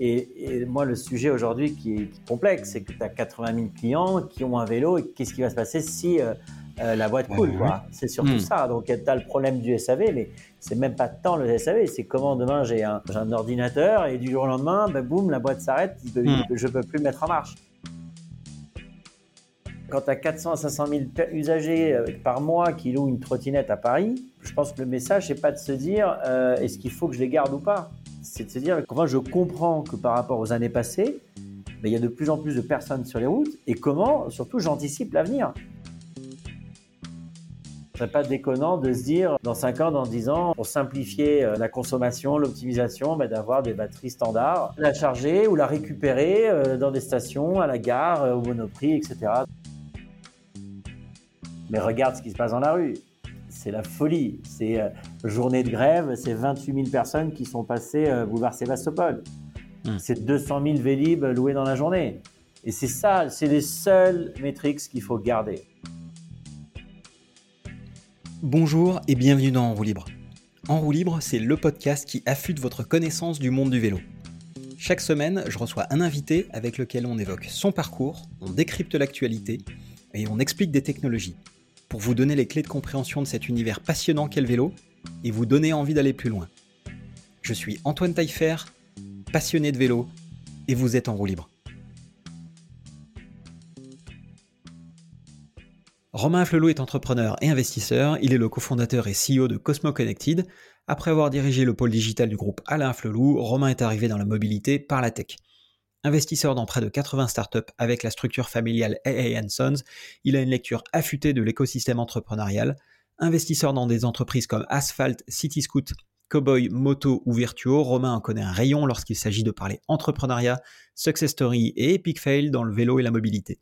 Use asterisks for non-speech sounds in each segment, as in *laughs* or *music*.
Et, moi, le sujet aujourd'hui qui est, complexe, c'est que tu as 80 000 clients qui ont un vélo et qu'est-ce qui va se passer si euh, euh, la boîte coule C'est surtout hmm. ça. Donc, tu as le problème du SAV, mais c'est même pas tant le SAV, c'est comment demain j'ai un, ordinateur et du jour au lendemain, ben, boum, la boîte s'arrête, hmm. je ne peux plus mettre en marche. Quand tu as 400 à 500 000 usagers euh, par mois qui louent une trottinette à Paris, je pense que le message, n'est pas de se dire est-ce qu'il faut que je les garde ou pas? De se dire comment je comprends que par rapport aux années passées, il y a de plus en plus de personnes sur les routes et comment, surtout, j'anticipe l'avenir. Ce serait pas déconnant de se dire, dans 5 ans, dans 10 ans, pour simplifier euh, la consommation, l'optimisation, ben, d'avoir des batteries standards, la charger ou la récupérer euh, dans des stations, à la gare, euh, au monoprix, etc. Mais regarde ce qui se passe dans la rue c'est la folie. C'est journée de grève, c'est 28 000 personnes qui sont passées euh, boulevard Sébastopol. Hmm. C'est 200 000 Vélib loués dans la journée. Et c'est ça, c'est les seules métriques qu'il faut garder. Bonjour et bienvenue dans En roue libre. En roue libre, c'est le podcast qui affûte votre connaissance du monde du vélo. Chaque semaine, je reçois un invité avec lequel on évoque son parcours, on décrypte l'actualité et on explique des technologies pour vous donner les clés de compréhension de cet univers passionnant qu'est le vélo et vous donner envie d'aller plus loin. Je suis Antoine Taillefer, passionné de vélo, et vous êtes en roue libre. Romain Flelot est entrepreneur et investisseur. Il est le cofondateur et CEO de Cosmo Connected. Après avoir dirigé le pôle digital du groupe Alain Flelou, Romain est arrivé dans la mobilité par la tech. Investisseur dans près de 80 startups avec la structure familiale AA Sons, il a une lecture affûtée de l'écosystème entrepreneurial. Investisseur dans des entreprises comme Asphalt, CityScoot, Cowboy, Moto ou Virtuo, Romain en connaît un rayon lorsqu'il s'agit de parler entrepreneuriat, success story et epic fail dans le vélo et la mobilité.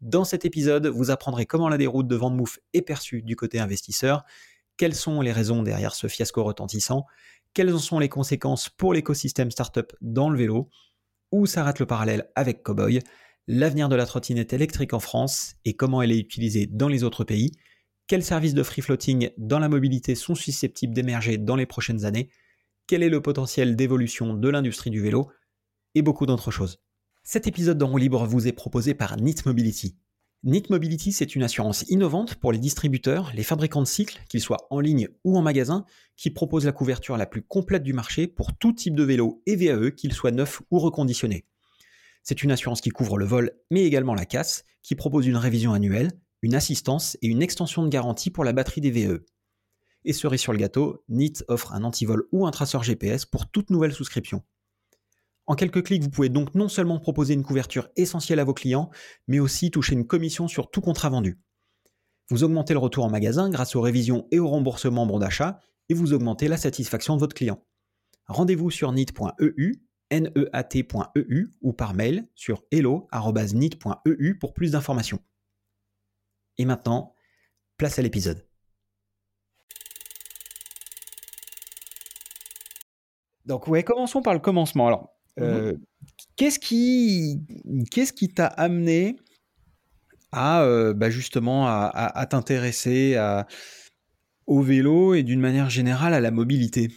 Dans cet épisode, vous apprendrez comment la déroute de Vendemouf est perçue du côté investisseur, quelles sont les raisons derrière ce fiasco retentissant, quelles en sont les conséquences pour l'écosystème startup dans le vélo, où s'arrête le parallèle avec Cowboy, l'avenir de la trottinette électrique en France et comment elle est utilisée dans les autres pays, quels services de free floating dans la mobilité sont susceptibles d'émerger dans les prochaines années, quel est le potentiel d'évolution de l'industrie du vélo, et beaucoup d'autres choses. Cet épisode d'En libre vous est proposé par NIT Mobility. NIT Mobility, c'est une assurance innovante pour les distributeurs, les fabricants de cycles, qu'ils soient en ligne ou en magasin, qui propose la couverture la plus complète du marché pour tout type de vélo et VAE, qu'ils soient neufs ou reconditionnés. C'est une assurance qui couvre le vol, mais également la casse, qui propose une révision annuelle, une assistance et une extension de garantie pour la batterie des VAE. Et cerise sur le gâteau, NIT offre un antivol ou un traceur GPS pour toute nouvelle souscription. En quelques clics, vous pouvez donc non seulement proposer une couverture essentielle à vos clients, mais aussi toucher une commission sur tout contrat vendu. Vous augmentez le retour en magasin grâce aux révisions et au remboursement bon d'achat, et vous augmentez la satisfaction de votre client. Rendez-vous sur nit.eu, neat.eu ou par mail sur hello.nit.eu pour plus d'informations. Et maintenant, place à l'épisode. Donc ouais, commençons par le commencement. Alors, Mmh euh, qu'est-ce qui qu'est-ce qui t'a amené à euh, bah, justement à, t'intéresser au vélo et d'une manière générale à la mobilité?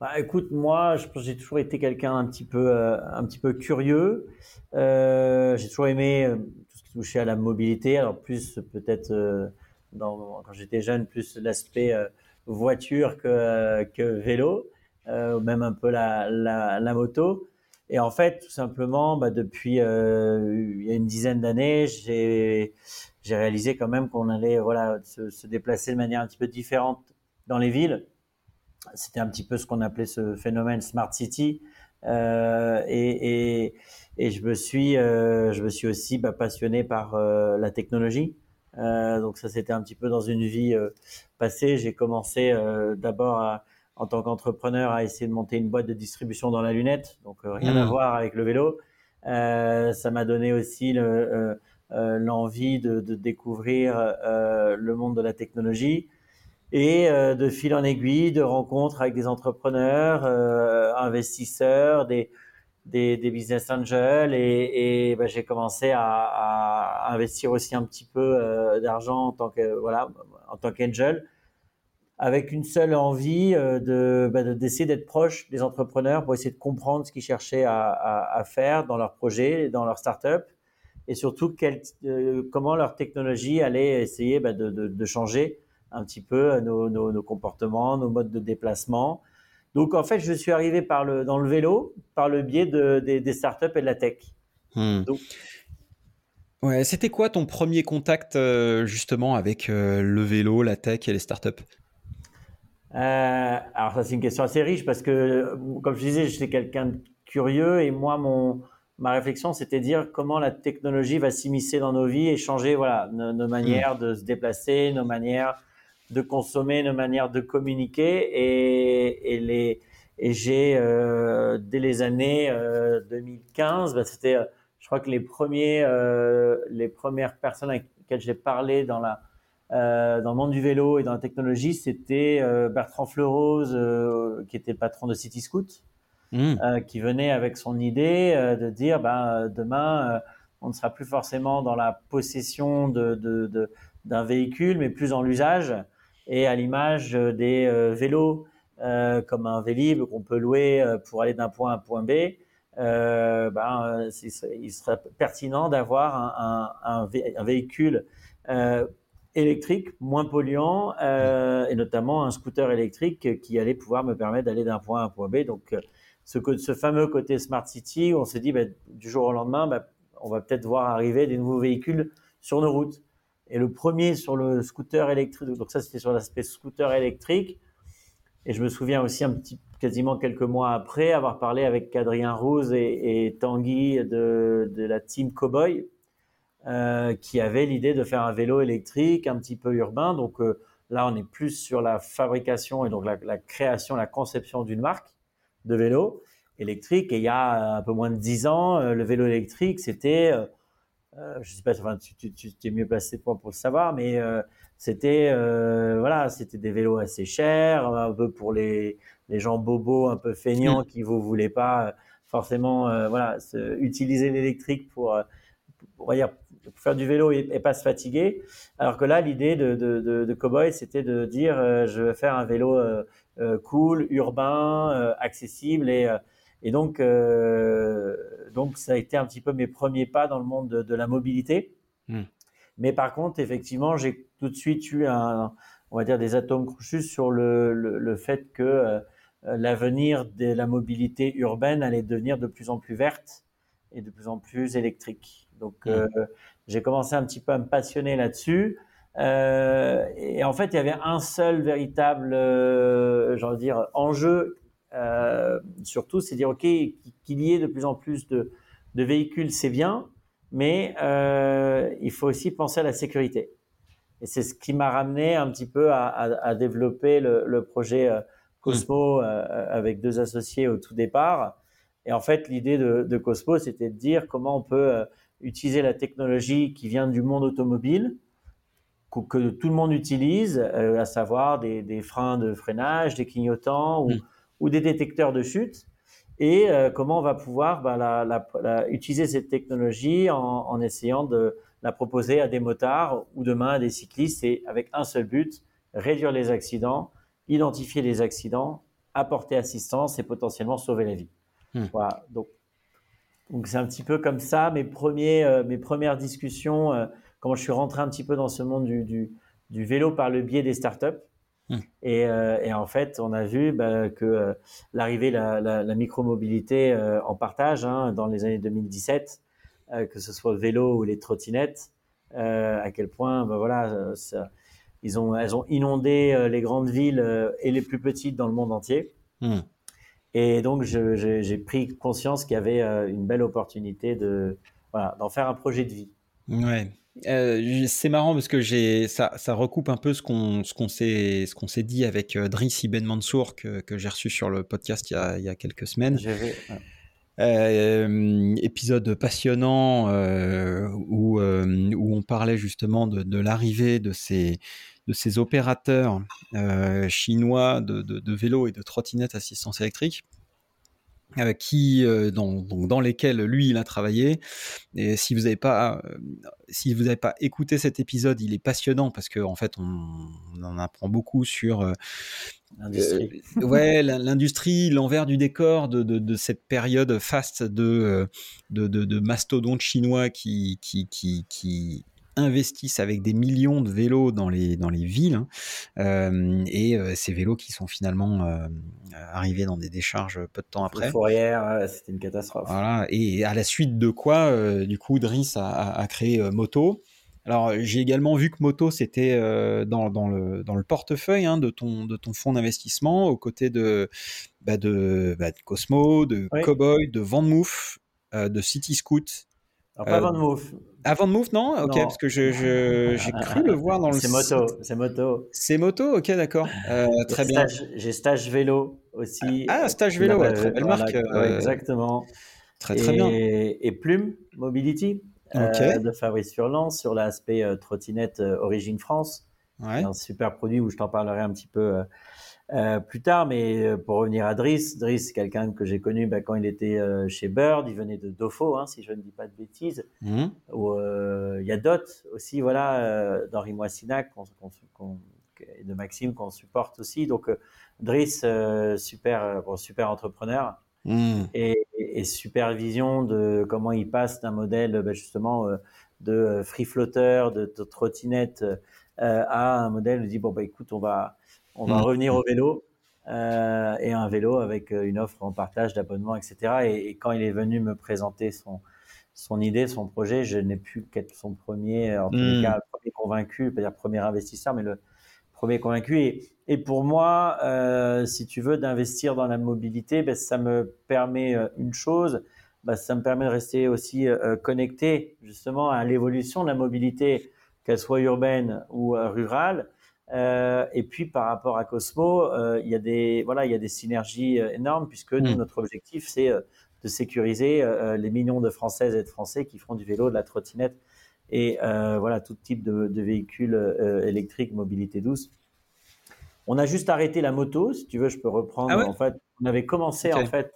Bah, écoute, moi, je j'ai toujours été quelqu'un un petit peu, euh, un petit peu curieux. j'ai toujours aimé touchait à la mobilité. Alors plus peut-être quand j'étais jeune, plus l'aspect voiture que, que vélo. Euh, même un peu la, la, moto. Et en fait, tout simplement, bah, depuis euh, il y a une dizaine d'années, j'ai j'ai réalisé quand même qu'on allait voilà se, se, déplacer de manière un petit peu différente dans les villes. C'était un petit peu ce qu'on appelait ce phénomène smart city. Euh, et, et, je me suis euh, je me suis aussi bah, passionné par euh, la technologie. Euh, donc ça c'était un petit peu dans une vie passée. J'ai commencé d'abord à en tant qu'entrepreneur à essayer de monter une boîte de distribution dans la lunette, donc euh, rien à mmh. voir avec le vélo. Euh, ça m'a donné aussi euh, l'envie de, de, découvrir le monde de la technologie et de fil en aiguille, de rencontres avec des entrepreneurs, investisseurs, des, des, business angels et, bah, j'ai commencé à, investir aussi un petit peu d'argent en tant que voilà en tant qu'angel avec une seule envie de bah, d'essayer d'être proche des entrepreneurs pour essayer de comprendre ce qu'ils cherchaient à, faire dans leur projet, dans leur start-up, et surtout quel, comment leur technologie allait essayer bah, de, de, de, changer un petit peu nos, nos, comportements, nos modes de déplacement. Donc en fait, je suis arrivé par le, dans le vélo par le biais de, des, des startups et de la tech. Hmm. Donc, Ouais, c'était quoi ton premier contact euh, justement avec euh, le vélo, la tech et les startups? Euh, Alors ça c'est une question assez riche parce que comme je disais, j'étais quelqu'un de curieux et moi mon ma réflexion c'était dire comment la technologie va s'immiscer dans nos vies et changer voilà nos, nos manières mmh. de se déplacer, nos manières de consommer, nos manières de communiquer et, et les et j'ai euh, dès les années 2015, bah, c'était je crois que les premiers, euh, les premières personnes avec lesquelles j'ai parlé dans la, euh, dans le monde du vélo et dans la technologie, c'était euh, Bertrand Fleurose, euh, qui était le patron de City Scoot, mmh. Euh, qui venait avec son idée euh, de dire, ben, demain, on ne sera plus forcément dans la possession de, de, de, d'un véhicule, mais plus dans l'usage et à l'image des vélos, comme un Vélib qu'on peut louer pour aller d'un point à un point B euh, ben, il serait pertinent d'avoir un, véhicule euh, électrique moins polluant euh, et notamment un scooter électrique qui allait pouvoir me permettre d'aller d'un point à un point B. Donc, euh, ce, ce fameux côté smart city, on s'est dit ben, du jour au lendemain, ben, on va peut-être voir arriver des nouveaux véhicules sur nos routes. Et le premier sur le scooter électrique, donc ça c'était sur l'aspect scooter électrique. Et je me souviens aussi un petit quasiment quelques mois après avoir parlé avec Adrien Rose et, Tanguy de, de, la team Cowboy, euh, qui avait l'idée de faire un vélo électrique un petit peu urbain. Donc euh, là, on est plus sur la fabrication et donc la, la création, la conception d'une marque de vélo électrique. Et il y a un peu moins de dix ans, euh, le vélo électrique, c'était, euh, euh, je sais pas, enfin, tu, tu, tu es mieux placé pour, pour le savoir, mais c'était voilà, c'était des vélos assez chers, un peu pour les les gens bobos un peu feignants mm. qui vous voulez pas euh, forcément euh, voilà se, utiliser l'électrique pour, euh, pour, dire, pour faire du vélo et, et, pas se fatiguer. Alors que là, l'idée de, de, de, de Cowboy, c'était de dire euh, je veux faire un vélo euh, cool, urbain, accessible et et donc donc ça a été un petit peu mes premiers pas dans le monde de, de la mobilité. Mm. Mais par contre, effectivement, j'ai tout de suite eu un, on va dire des atomes crochus sur le, le, le fait que euh, l'avenir de la mobilité urbaine allait devenir de plus en plus verte et de plus en plus électrique. Donc, mmh. euh, j'ai commencé un petit peu à me passionner là-dessus. Euh, et en fait, il y avait un seul véritable, euh, dire, enjeu, euh, surtout, c'est dire, OK, qu'il y ait de plus en plus de, de véhicules, c'est bien, mais euh, il faut aussi penser à la sécurité. Et c'est ce qui m'a ramené un petit peu à, à, à développer le, le projet Cosmo euh, avec deux associés au tout départ. Et en fait, l'idée de, de, Cosmo, c'était de dire comment on peut euh, utiliser la technologie qui vient du monde automobile, que, que tout le monde utilise, euh, à savoir des, des, freins de freinage, des clignotants ou, mm. Ou des détecteurs de chute, et euh, comment on va pouvoir bah, la, la, la, utiliser cette technologie en, en, essayant de la proposer à des motards ou demain à des cyclistes, et avec un seul but, réduire les accidents identifier les accidents, apporter assistance et potentiellement sauver la vie. Hmm. Voilà. Donc, donc c'est un petit peu comme ça mes premiers, euh, mes premières discussions, euh, comment je suis rentré un petit peu dans ce monde du, du, du vélo par le biais des startups. Hmm. Et, euh, et, en fait, on a vu bah, que euh, l'arrivée de la, la, la micromobilité euh, en partage hein, dans les années 2017, que ce soit le vélo ou les trottinettes, à quel point, bah, voilà, ça, ils ont, elles ont inondé les grandes villes et les plus petites dans le monde entier. Mmh. Et donc, j'ai pris conscience qu'il y avait une belle opportunité de voilà, d'en faire un projet de vie. Ouais. Euh, c'est marrant parce que j'ai ça, ça recoupe un peu ce qu'on ce qu'on s'est ce qu'on s'est dit avec Driss Ibn Mansour que, que j'ai reçu sur le podcast il y a, il y a quelques semaines. Ouais. Euh, épisode passionnant euh, où, euh, où on parlait justement de, de l'arrivée de ces, de ces opérateurs chinois de, de, de vélos et de trottinettes assistance électrique. Qui dans, donc dans lesquels lui il a travaillé. Et si vous n'avez pas si vous n'avez pas écouté cet épisode il est passionnant parce que en fait on, en apprend beaucoup sur l'industrie. ouais l'industrie l'envers du décor de, de, de, cette période faste de de, de, mastodontes chinois qui qui qui, qui investissent avec des millions de vélos dans les, dans les villes, hein. euh, et euh, ces vélos qui sont finalement euh, arrivés dans des décharges peu de temps après. Fourrière, c'était une catastrophe. Voilà, et à la suite de quoi, du coup, Driss a, a créé Moto. Alors, j'ai également vu que Moto, c'était dans, dans, le, dans le portefeuille hein, de, ton, de ton fonds d'investissement, aux côtés de, bah de, bah de, Cosmo, de Cowboy, de Vanmouf, de City Scoot. Alors, pas Vanmouf. Avant de Move, non? Ok, parce que j'ai je, cru le voir dans le. C'est moto, c'est moto. C'est moto, ok, d'accord. *laughs* Euh, très bien. J'ai stage vélo aussi. Ah, stage vélo, très belle marque. Euh, exactement. Très très bien. Et Plume Mobility euh, de Fabrice Furlan sur l'aspect trottinette Origine France. Ouais. Un super produit où je t'en parlerai un petit peu euh, plus tard, mais euh, pour revenir à Driss, Driss, c'est quelqu'un que j'ai connu bah, quand il était euh, chez Bird, il venait de Dofo, hein, si je ne dis pas de bêtises. Mmh. il y a Dot aussi, voilà, d'Henri Moissinac et de Maxime qu'on supporte aussi. Donc Driss, super, super entrepreneur. Mmh. Et, et, supervision de comment il passe d'un modèle bah, justement de free floater, de, de trottinette à un modèle où dit bon bah écoute on va on va mm. revenir au vélo euh, et un vélo avec euh, une offre en partage d'abonnement, etc. Et, quand il est venu me présenter son, son idée, son projet, je n'ai pu qu'être son premier, en tous les mm. cas, premier convaincu, pas dire premier investisseur, mais le premier convaincu. Et, et pour moi, euh, si tu veux, d'investir dans la mobilité, ben, ça me permet une chose, ben, ça me permet de rester aussi connecté justement à l'évolution de la mobilité, qu'elle soit urbaine ou rurale. Euh, et puis par rapport à Cosmo, euh, il y a des voilà, il y a des synergies euh, énormes puisque nous, mm. notre objectif c'est de sécuriser les millions de Françaises et de Français qui font du vélo, de la trottinette et voilà tout type de, de véhicules électriques, mobilité douce. On a juste arrêté la moto, si tu veux, je peux reprendre. Ah en fait, on avait commencé en fait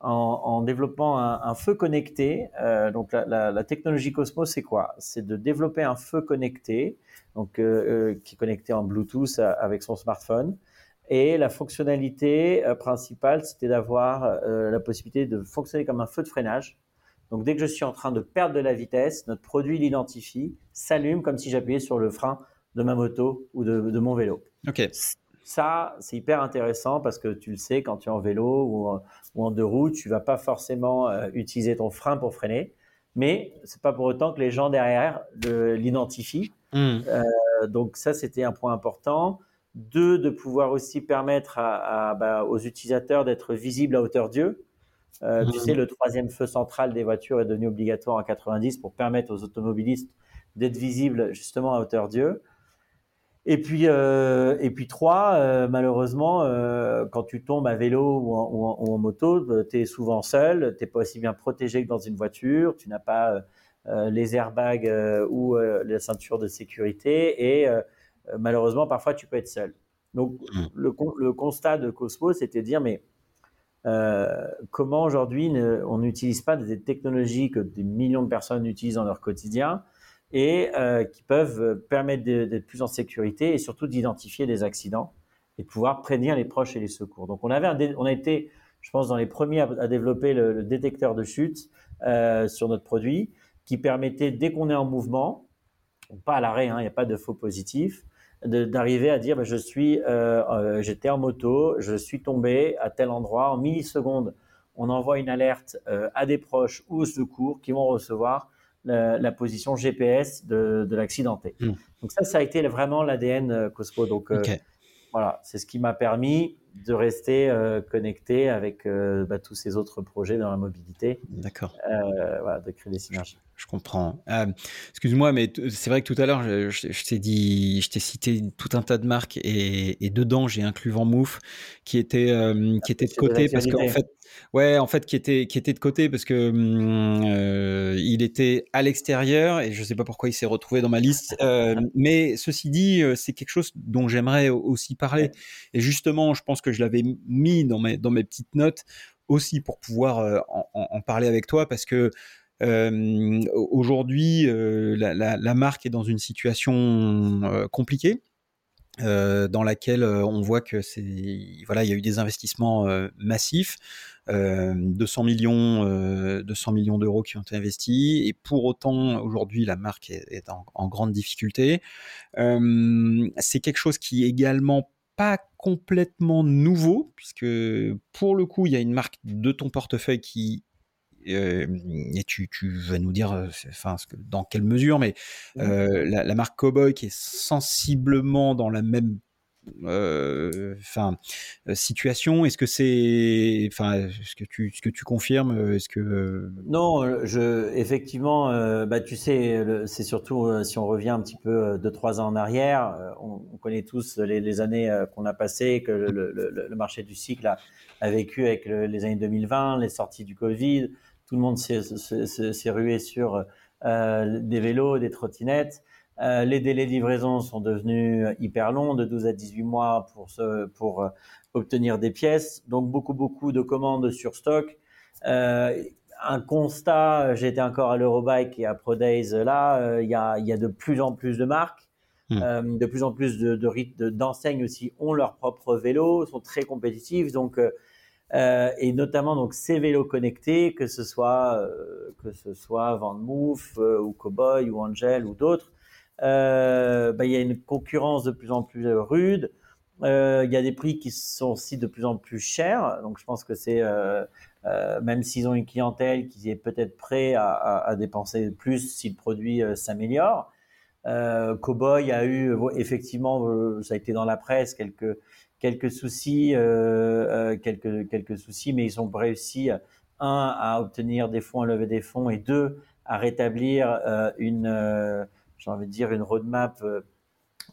en, en développant un, un, feu connecté. Euh, donc la, la, la, technologie Cosmos, c'est quoi? C'est de développer un feu connecté, donc euh, euh qui est connecté en Bluetooth avec son smartphone. Et la fonctionnalité principale, c'était d'avoir la possibilité de fonctionner comme un feu de freinage. Donc dès que je suis en train de perdre de la vitesse, notre produit l'identifie, s'allume comme si j'appuyais sur le frein de ma moto ou de, de mon vélo. Ok. Ça, c'est hyper intéressant parce que tu le sais, quand tu es en vélo ou en, deux roues, tu vas pas forcément euh, utiliser ton frein pour freiner, mais c'est pas pour autant que les gens derrière l'identifient. Hmm. Euh, donc ça, c'était un point important. Deux, de pouvoir aussi permettre à, bah, aux utilisateurs d'être visibles à hauteur d'yeux. Euh, Tu hmm. sais, le troisième feu central des voitures est devenu obligatoire en 90 pour permettre aux automobilistes d'être visibles justement à hauteur d'yeux. Et puis, euh, et puis trois, euh, malheureusement, euh, quand tu tombes à vélo ou en, ou en, moto, bah, tu es souvent seul, tu n'es pas aussi bien protégé que dans une voiture, tu n'as pas les airbags ou la ceinture de sécurité, et malheureusement, parfois, tu peux être seul. Donc, mmh. le, le, constat de Cosmo, c'était de dire, mais comment aujourd'hui on n'utilise pas des technologies que des millions de personnes utilisent dans leur quotidien et euh, qui peuvent permettre d'être plus en sécurité et surtout d'identifier des accidents et de pouvoir prévenir les proches et les secours. Donc on avait un on a été, je pense, dans les premiers à, développer le, détecteur de chute euh, sur notre produit qui permettait dès qu'on est en mouvement, pas à l'arrêt, hein, il n'y a pas de faux positif, d'arriver à dire bah, je suis, euh, euh, j'étais en moto, je suis tombé à tel endroit en millisecondes. On envoie une alerte euh, à des proches ou au secours qui vont recevoir la, position GPS de, de l'accidenté. Hmm. Donc ça, ça a été vraiment l'ADN euh, Cospo. Donc euh, voilà, c'est ce qui m'a permis de rester euh, connecté avec bah, tous ces autres projets dans la mobilité. D'accord. voilà, de créer des synergies. Je, comprends. Excuse-moi, mais c'est vrai que tout à l'heure, je, t'ai dit, je t'ai cité tout un tas de marques et, et dedans, j'ai inclus Vanmouf qui était, qui était de côté parce qu'en fait, Ouais, en fait, qui était, qui était de côté parce que euh, il était à l'extérieur et je sais pas pourquoi il s'est retrouvé dans ma liste. Euh, mais ceci dit, euh, c'est quelque chose dont j'aimerais aussi parler. Et justement, je pense que je l'avais mis dans mes, dans mes petites notes aussi pour pouvoir en, parler avec toi parce que aujourd'hui, la, la, marque est dans une situation compliquée. dans laquelle on voit que c'est voilà il y a eu des investissements massifs 200 millions 200 millions d'euros qui ont été investis et pour autant aujourd'hui la marque est, en, en, grande difficulté c'est quelque chose qui également pas complètement nouveau, puisque pour le coup, il y a une marque de ton portefeuille qui euh, et tu, tu, vas nous dire euh, enfin, dans quelle mesure, mais euh, la, la, marque Cowboy qui est sensiblement dans la même enfin euh, situation Est-ce que c'est, enfin, ce que tu, ce que tu confirmes euh, Est-ce que non, effectivement, bah tu sais, c'est surtout si on revient un petit peu de trois ans en arrière, on, connaît tous les, années qu'on a passées, que le, marché du cycle a vécu avec les années 2020, les sorties du Covid, tout le monde s'est rué sur des vélos, des trottinettes. Euh, les délais de livraison sont devenus hyper longs, de 12 à 18 mois pour, pour euh, obtenir des pièces. Donc beaucoup, beaucoup de commandes sur stock. Euh, un constat, j'étais encore à l'Eurobike et à ProDays, là, il y, a, y, a, de plus en plus de marques. Hmm. de plus en plus de, de, d'enseignes aussi ont leur propre vélo, sont très compétitifs, donc et notamment donc ces vélos connectés, que ce soit que ce soit Van Moof ou Cowboy ou Angel ou d'autres, euh, bah, il y a une concurrence de plus en plus rude. Euh, il y a des prix qui sont aussi de plus en plus chers. Donc je pense que c'est euh, même s'ils ont une clientèle qui est peut-être prêt à, à, dépenser plus si le produit s'améliore. Cowboy a eu effectivement, ça a été dans la presse, quelques quelques soucis, quelques quelques soucis, mais ils ont réussi un à obtenir des fonds, à lever des fonds, et deux à rétablir une j'ai envie de dire, une roadmap euh,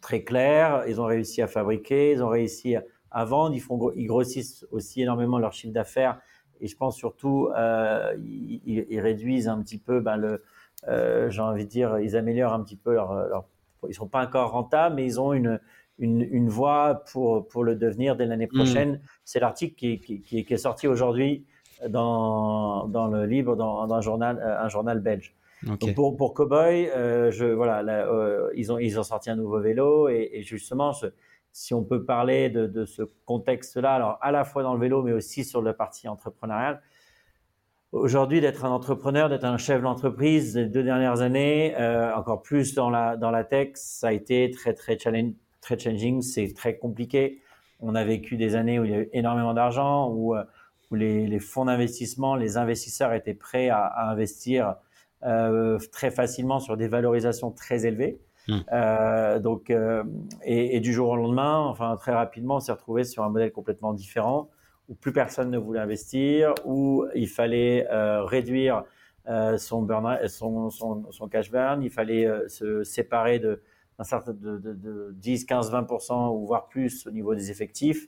très claire. Ils ont réussi à fabriquer, ils ont réussi à vendre. Ils, font, ils grossissent aussi énormément leur chiffre d'affaires. Et je pense surtout, euh, ils, réduisent un petit peu ben, le, euh, j'ai envie de dire, ils améliorent un petit peu leur, leur ils sont pas encore rentables, mais ils ont une, une, une voie pour, pour le devenir dès l'année mmh. prochaine. C'est l'article qui, qui, qui, est sorti aujourd'hui dans, dans le livre, dans, dans un, journal, un journal belge. Donc pour, Cowboy, euh, voilà, euh, ils, ont, ils ont sorti un nouveau vélo et, justement, si on peut parler de, ce contexte-là, alors à la fois dans le vélo, mais aussi sur la partie entrepreneuriale, aujourd'hui d'être un entrepreneur, d'être un chef d'entreprise, les deux dernières années, euh, encore plus dans la, dans la tech, ça a été très, très, challenge, très challenging, c'est très compliqué. On a vécu des années où il y a eu énormément d'argent, où, où les, fonds d'investissement, les investisseurs étaient prêts à, investir très facilement sur des valorisations très élevées. Hmm. Euh, donc, euh, et, et, du jour au lendemain, enfin très rapidement, on s'est retrouvé sur un modèle complètement différent où plus personne ne voulait investir, où il fallait euh, réduire euh, son, burn, son, son, son, cash burn, il fallait se séparer de d'un certain de, de, de 10, 15, 20% ou voire plus au niveau des effectifs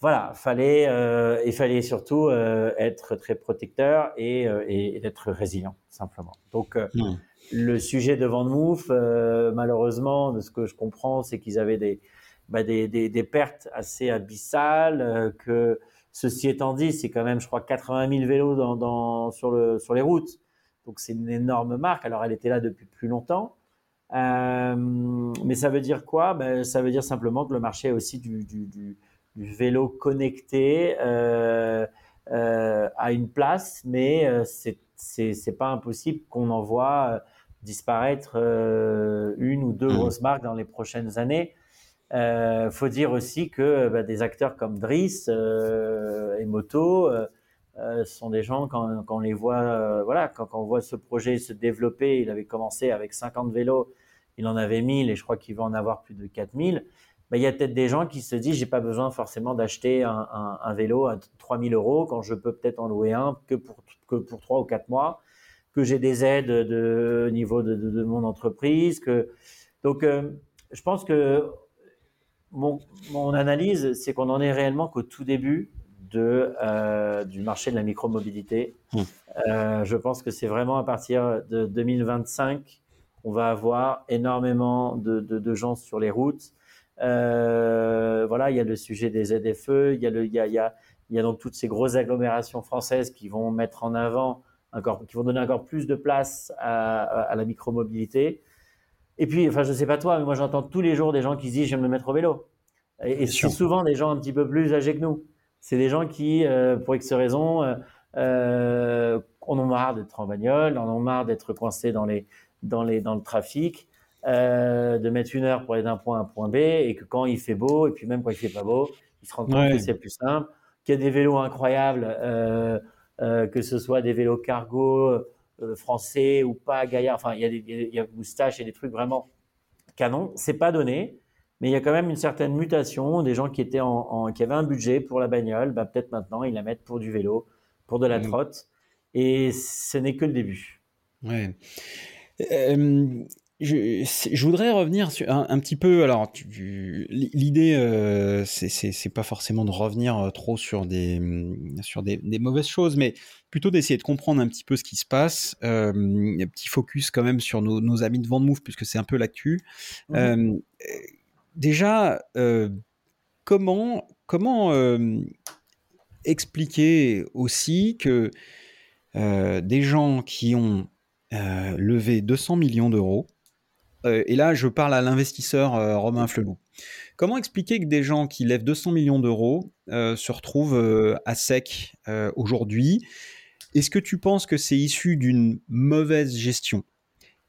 voilà, fallait, euh, il fallait surtout euh, être très protecteur et, euh, et, d'être résilient, simplement. Donc, euh, hmm. le sujet de Van malheureusement, de ce que je comprends, c'est qu'ils avaient des, bah, des, des, des, pertes assez abyssales, que ceci étant dit, c'est quand même, je crois, 80 000 vélos dans, dans, sur, le, sur les routes. Donc, c'est une énorme marque. Alors, elle était là depuis plus longtemps. mais ça veut dire quoi? Ben, Ça veut dire simplement que le marché aussi du, du, du du vélo connecté euh, euh, a une place, mais euh, c'est c'est pas impossible qu'on en voit euh, disparaître une ou deux mmh. grosses marques dans les prochaines années. Euh, faut dire aussi que bah, des acteurs comme Driss et Moto euh, sont des gens quand, quand on les voit, voilà, quand, quand, on voit ce projet se développer, il avait commencé avec 50 vélos, il en avait 1000 et je crois qu'il va en avoir plus de 4000 bah, il y a peut-être des gens qui se disent j'ai pas besoin forcément d'acheter un, un, un, vélo à 3000 euros quand je peux peut-être en louer un que pour que pour trois ou quatre mois, que j'ai des aides de niveau de, de, de mon entreprise, que donc euh, je pense que mon, mon analyse c'est qu'on en est réellement qu'au tout début de euh, du marché de la micromobilité. Mmh. Euh, je pense que c'est vraiment à partir de 2025 qu'on va avoir énormément de, de gens sur les routes voilà, il y a le sujet des ZFE, il y a le, il y a, il y a, il y a donc toutes ces grosses agglomérations françaises qui vont mettre en avant encore, qui vont donner encore plus de place à, à la micromobilité. Et puis, enfin, je sais pas toi, mais moi j'entends tous les jours des gens qui se disent de me mettre au vélo. Et, c'est souvent des gens un petit peu plus âgés que nous. C'est des gens qui, euh, pour X raisons, euh, euh, en ont marre d'être en bagnole, en ont marre d'être coincés dans, les, dans, les, dans le trafic, euh, de mettre une heure pour aller d'un point à un point B, et que quand il fait beau, et puis même quand il fait pas beau, ils se rendent compte que c'est plus simple, qu'il y a des vélos incroyables, euh, euh, que ce soit des vélos cargo français ou pas, Gaillard, enfin, il y a des il y a moustaches et des trucs vraiment canon. C'est pas donné mais il y a quand même une certaine mutation des gens qui étaient en, qui avaient un budget pour la bagnole, bah, peut-être maintenant ils la mettent pour du vélo, pour de la mm. trotte, et ce n'est que le début. Ouais. Euh, je, je, voudrais revenir sur un, petit peu. Alors, l'idée, euh, c'est pas forcément de revenir euh, trop sur des sur des, des mauvaises choses, mais plutôt d'essayer de comprendre un petit peu ce qui se passe. Euh, un petit focus quand même sur nos, nos amis de Vendemove, puisque c'est un peu l'actu. Mmh. Euh, déjà, comment, comment expliquer aussi que des gens qui ont levé 200 millions d'euros, et là je parle à l'investisseur Romain Flelou, comment expliquer que des gens qui lèvent 200 millions d'euros se retrouvent à sec aujourd'hui? Est-ce que tu penses que c'est issu d'une mauvaise gestion?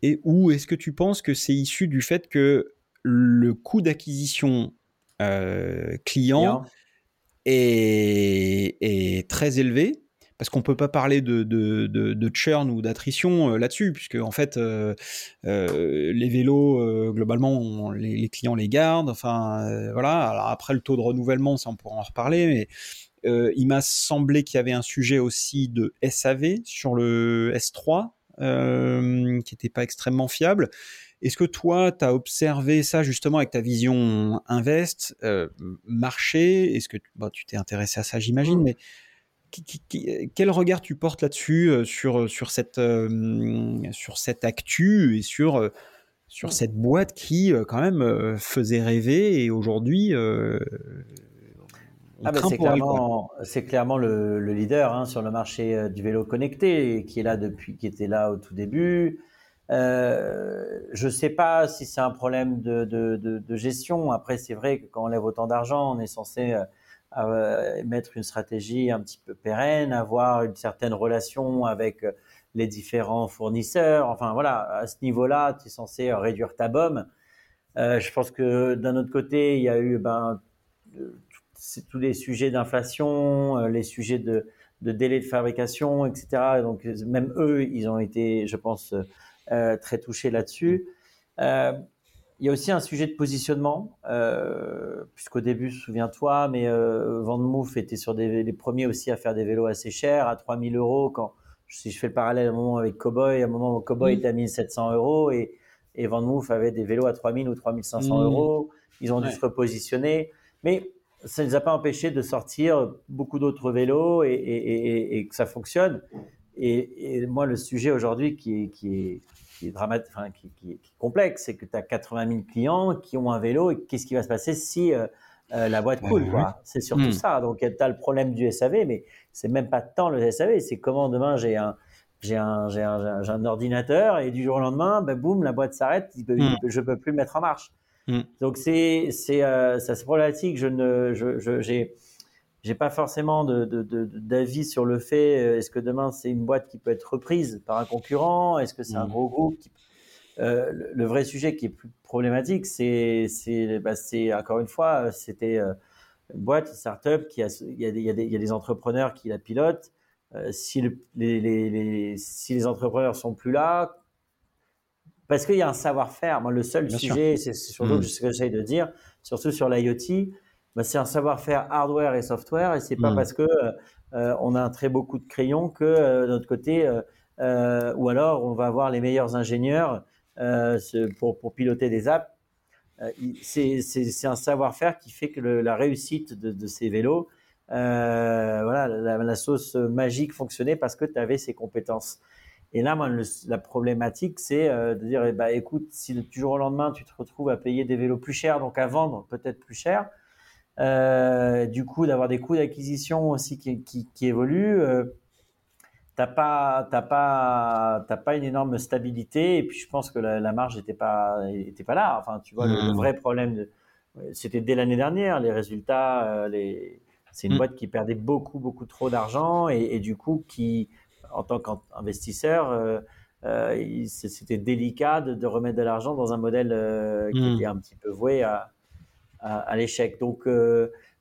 Et ou est-ce que tu penses que c'est issu du fait que le coût d'acquisition euh, client, Est, très élevé? Parce qu'on peut pas parler de, de, churn ou d'attrition euh, là-dessus, puisque en fait, euh, les vélos, globalement, les, clients les gardent. Enfin, voilà. Alors après, le taux de renouvellement, ça on pourra en reparler, mais il m'a semblé qu'il y avait un sujet aussi de SAV sur le S3, qui n'était pas extrêmement fiable. Est-ce que toi, tu as observé ça justement avec ta vision invest, euh, marché? Est-ce que tu t'es intéressé à ça, j'imagine, mmh. mais quel regard tu portes là-dessus, euh, sur, sur, cette, euh, sur cette actu et sur, sur mmh. cette boîte qui, quand même, faisait rêver et aujourd'hui. Ah ben c'est clairement, clairement le, leader hein, sur le marché du vélo connecté, qui est là depuis, qui était là au tout début, euh, je ne sais pas si c'est un problème de, de, de, de gestion. Après, c'est vrai que quand on lève autant d'argent, on est censé euh, euh, mettre une stratégie un petit peu pérenne, avoir une certaine relation avec les différents fournisseurs. Enfin voilà, à ce niveau-là, tu es censé réduire ta bombe. Euh, je pense que d'un autre côté, il y a eu ben, tous les sujets d'inflation, les sujets de, de délai de fabrication, etc. Donc même eux, ils ont été, je pense, euh, très touché là-dessus. Euh, il y a aussi un sujet de positionnement, euh, puisqu'au début, souviens-toi, mais euh, Mouf était sur des, les premiers aussi à faire des vélos assez chers, à 3000 euros. Quand, si je fais le parallèle à un moment avec Cowboy, à un moment où Cowboy était à 1700 euros et, et Mouf avait des vélos à 3000 ou 3500 mmh. euros. Ils ont dû se repositionner. Mais ça ne les a pas empêchés de sortir beaucoup d'autres vélos et, et, et, que ça fonctionne. Et, moi, le sujet aujourd'hui qui est, qui est, qui est dramatique, enfin, qui, qui, est complexe, c'est que tu as 80 000 clients qui ont un vélo et qu'est-ce qui va se passer si euh, euh, la boîte coule. C'est surtout hmm. ça. Donc, tu as le problème du SAV, mais c'est même pas tant le SAV, c'est comment demain j'ai un, j'ai un, j'ai un, un, ordinateur et du jour au lendemain, ben, boum, la boîte s'arrête, hmm. je peux plus mettre en marche. Hmm. Donc, c'est, c'est, euh, c'est problématique. Je ne, je, je, j'ai, j'ai pas forcément de, d'avis sur le fait euh, est-ce que demain c'est une boîte qui peut être reprise par un concurrent? Est-ce que c'est un mmh. gros groupe euh, le, vrai sujet qui est plus problématique c'est c'est bah, c'est encore une fois c'était euh, une boîte une start-up qui a il y a des, il y a des, il y a des entrepreneurs qui la pilotent si les, les, les, si les entrepreneurs sont plus là parce qu'il y a un savoir-faire moi le seul sujet c'est surtout mmh. ce que j'essaie de dire surtout sur l'IoT bah, c'est un savoir-faire hardware et software, et c'est pas hmm. parce que euh, on a un très beau coup de crayon que euh, de notre côté, euh, euh, ou alors on va avoir les meilleurs ingénieurs euh, pour, pour piloter des apps. c'est un savoir-faire qui fait que le, la réussite de, de ces vélos, voilà, la, la, sauce magique fonctionnait parce que tu avais ces compétences. Et là, moi, la problématique, c'est de dire, eh ben, écoute, si du jour au lendemain, tu te retrouves à payer des vélos plus chers, donc à vendre peut-être plus cher, du coup, d'avoir des coûts d'acquisition aussi qui, qui, qui évoluent t'as pas t'as pas t'as pas une énorme stabilité et puis je pense que la, marge n'était pas était pas là enfin tu vois le, mmh. vrai problème c'était dès l'année dernière les résultats euh, les c'est une mmh. boîte qui perdait beaucoup beaucoup trop d'argent et, du coup qui en tant qu'investisseur euh, euh, c'était délicat de, remettre de l'argent dans un modèle qui mmh. était un petit peu voué à, à, à l'échec donc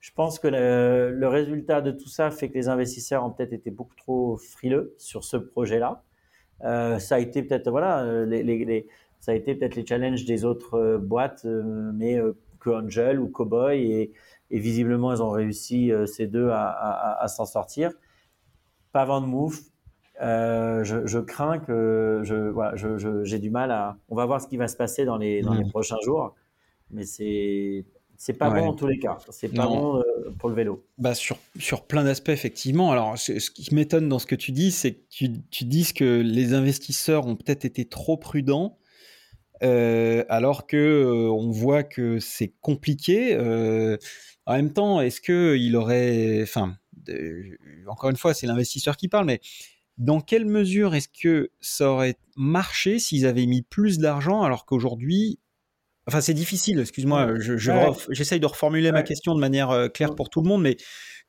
je pense que le, résultat de tout ça fait que les investisseurs ont peut-être été beaucoup trop frileux sur ce projet-là. Euh, ça a été peut-être voilà, les, ça a été peut-être les challenges des autres euh, boîtes, euh, mais que Angel ou Cowboy et, et, visiblement ils ont réussi ces deux à, s'en sortir. Pas avant de move. Je, crains que je, voilà, j'ai du mal à. On va voir ce qui va se passer dans les dans les mmh. prochains jours, mais c'est c'est pas bon en tous les cas. C'est pas bon euh, pour le vélo. Bah sur, sur plein d'aspects, effectivement. Alors, ce qui m'étonne dans ce que tu dis, c'est que tu, tu dis que les investisseurs ont peut-être été trop prudents, euh, alors que euh, on voit que c'est compliqué. en même temps, est-ce qu'il aurait. Enfin, encore une fois, c'est l'investisseur qui parle, mais dans quelle mesure est-ce que ça aurait marché s'ils avaient mis plus d'argent alors qu'aujourd'hui Enfin, c'est difficile, excuse-moi, j'essaye de reformuler ma question de manière euh, claire pour tout le monde, mais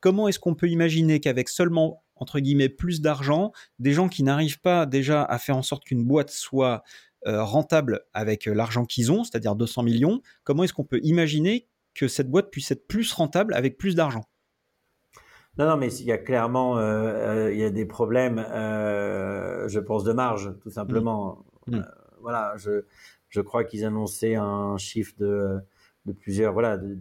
comment est-ce qu'on peut imaginer qu'avec seulement, entre guillemets, plus d'argent, des gens qui n'arrivent pas déjà à faire en sorte qu'une boîte soit euh, rentable avec euh, l'argent qu'ils ont, c'est-à-dire 200 millions, comment est-ce qu'on peut imaginer que cette boîte puisse être plus rentable avec plus d'argent? Non, non, mais il y a clairement il y a des problèmes, je pense, de marge, tout simplement. Mmh. Mmh. voilà, je, je crois qu'ils annonçaient un chiffre de, de plusieurs, voilà, de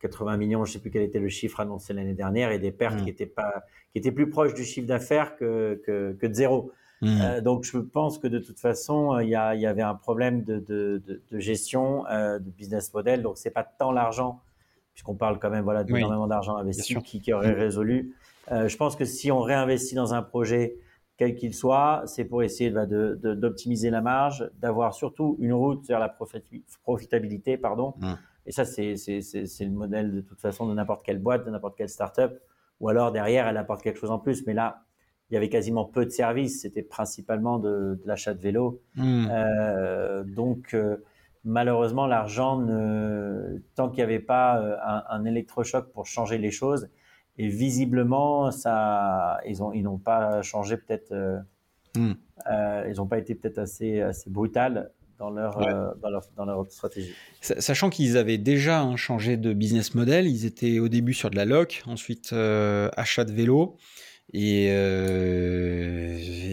80 millions, je ne sais plus quel était le chiffre annoncé l'année dernière, et des pertes mmh. qui étaient pas, qui étaient plus proches du chiffre d'affaires que, que, que, de zéro. Mmh. Euh, donc je pense que de toute façon, il y, y avait un problème de, de, de, gestion, euh, de business model. Donc c'est pas tant l'argent, puisqu'on parle quand même voilà d'énormément d'argent investi, qui, qui, aurait mmh. résolu. Euh, je pense que si on réinvestit dans un projet quel qu'il soit, c'est pour essayer bah, d'optimiser la marge, d'avoir surtout une route vers la profitabilité, pardon. Mmh. Et ça, c'est le modèle de toute façon de n'importe quelle boîte, de n'importe quelle startup. Ou alors derrière, elle apporte quelque chose en plus. Mais là, il y avait quasiment peu de services. C'était principalement de, l'achat de vélos. Mmh. Euh, donc, euh, malheureusement, l'argent, tant qu'il n'y avait pas euh, un, un électrochoc pour changer les choses, et visiblement, ça, ils ont, ils n'ont pas changé peut-être. Euh, hmm. euh, ils n'ont pas été peut-être assez, assez brutal dans leur, euh, dans leur, dans leur, stratégie. Sachant qu'ils avaient déjà changé de business model, ils étaient au début sur de la loc, ensuite achat de vélo. Et,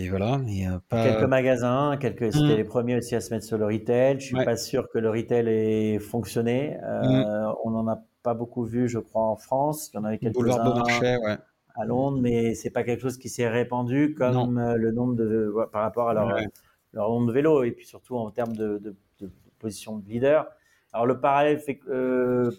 voilà. Quelques magasins, quelques, c'était hmm. les premiers aussi à se mettre sur le retail. Je suis pas sûr que le retail ait fonctionné. Hmm. On en a pas beaucoup vu, je crois, en France. Il y en avait quelques-uns ouais. à Londres, mais c'est pas quelque chose qui s'est répandu comme euh, le nombre de par rapport à leur, leur nombre de vélos et puis surtout en termes de, de, position de leader. Alors le parallèle fait que euh,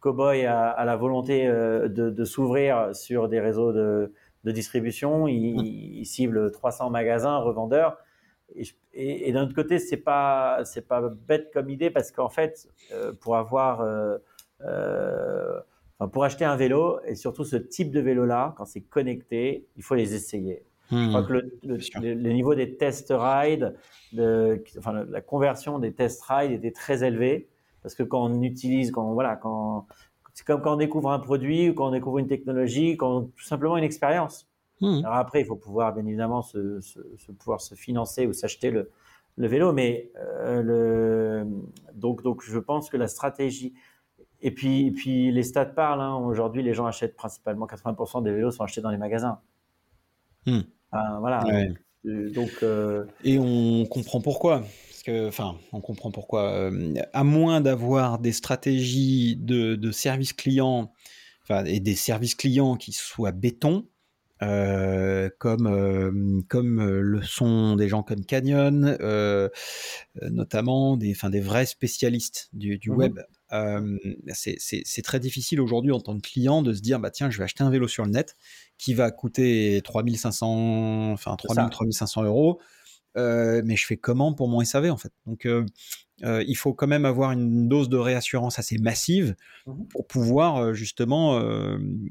Cowboy a, la volonté euh, de, s'ouvrir sur des réseaux de, distribution. Il, cible 300 magasins, revendeurs. Et, d'un autre côté, c'est pas c'est pas bête comme idée parce qu'en fait, pour avoir euh, pour acheter un vélo, et surtout ce type de vélo-là, quand c'est connecté, il faut les essayer. Je crois hmm. que le, niveau des test rides, de, enfin, la conversion des test rides était très élevé parce que quand on utilise, quand voilà, quand c'est comme quand on découvre un produit ou quand on découvre une technologie, quand tout simplement une expérience. Hmm. Alors après, il faut pouvoir bien évidemment se, se, pouvoir se financer ou s'acheter le, le, vélo, mais euh, le, donc donc je pense que la stratégie et puis, puis les stats parlent. Hein. Aujourd'hui, les gens achètent principalement 80% des vélos sont achetés dans les magasins. Hmm. voilà. Euh, donc, euh, Et on comprend pourquoi. Parce que, enfin, on comprend pourquoi. Euh, à moins d'avoir des stratégies de, de service client, et des services clients qui soient béton, comme comme le sont des gens comme Canyon, notamment des, enfin, des vrais spécialistes du, du mhm. web c'est très difficile aujourd'hui en tant que client de se dire bah tiens je vais acheter un vélo sur le net qui va coûter 3500 enfin 3000 3500 euros mais je fais comment pour mon SAV en fait? Donc il faut quand même avoir une dose de réassurance assez massive mmh pour pouvoir justement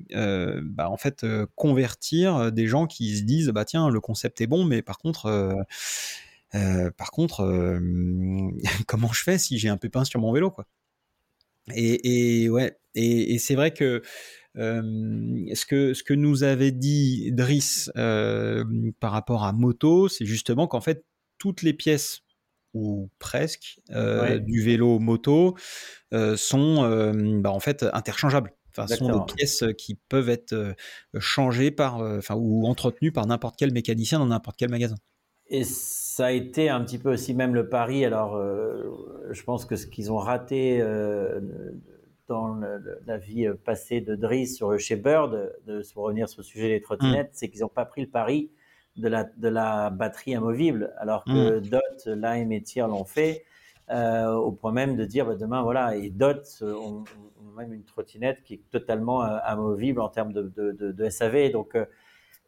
bah, en fait convertir des gens qui se disent bah tiens le concept est bon mais par contre par contre *laughs* comment je fais si j'ai un pépin sur mon vélo quoi? Et, ouais, et, c'est vrai que ce que ce que nous avait dit Driss par rapport à moto, c'est justement qu'en fait toutes les pièces ou presque du vélo moto sont bah, en fait interchangeables. Enfin, sont des pièces qui peuvent être changées par, enfin, ou entretenues par n'importe quel mécanicien dans n'importe quel magasin. Et ça a été un petit peu aussi même le pari. Alors, euh, je pense que ce qu'ils ont raté euh, dans la vie passée de Driss sur, chez Bird, de, se revenir sur le sujet des trottinettes, mm. c'est qu'ils n'ont pas pris le pari de la, de la batterie amovible, alors que mm. Dot, Lime et Tier l'ont fait, euh, au point même de dire bah, demain, voilà, et Dot ont, même une trottinette qui est totalement amovible en termes de, de, de SAV. Donc, euh,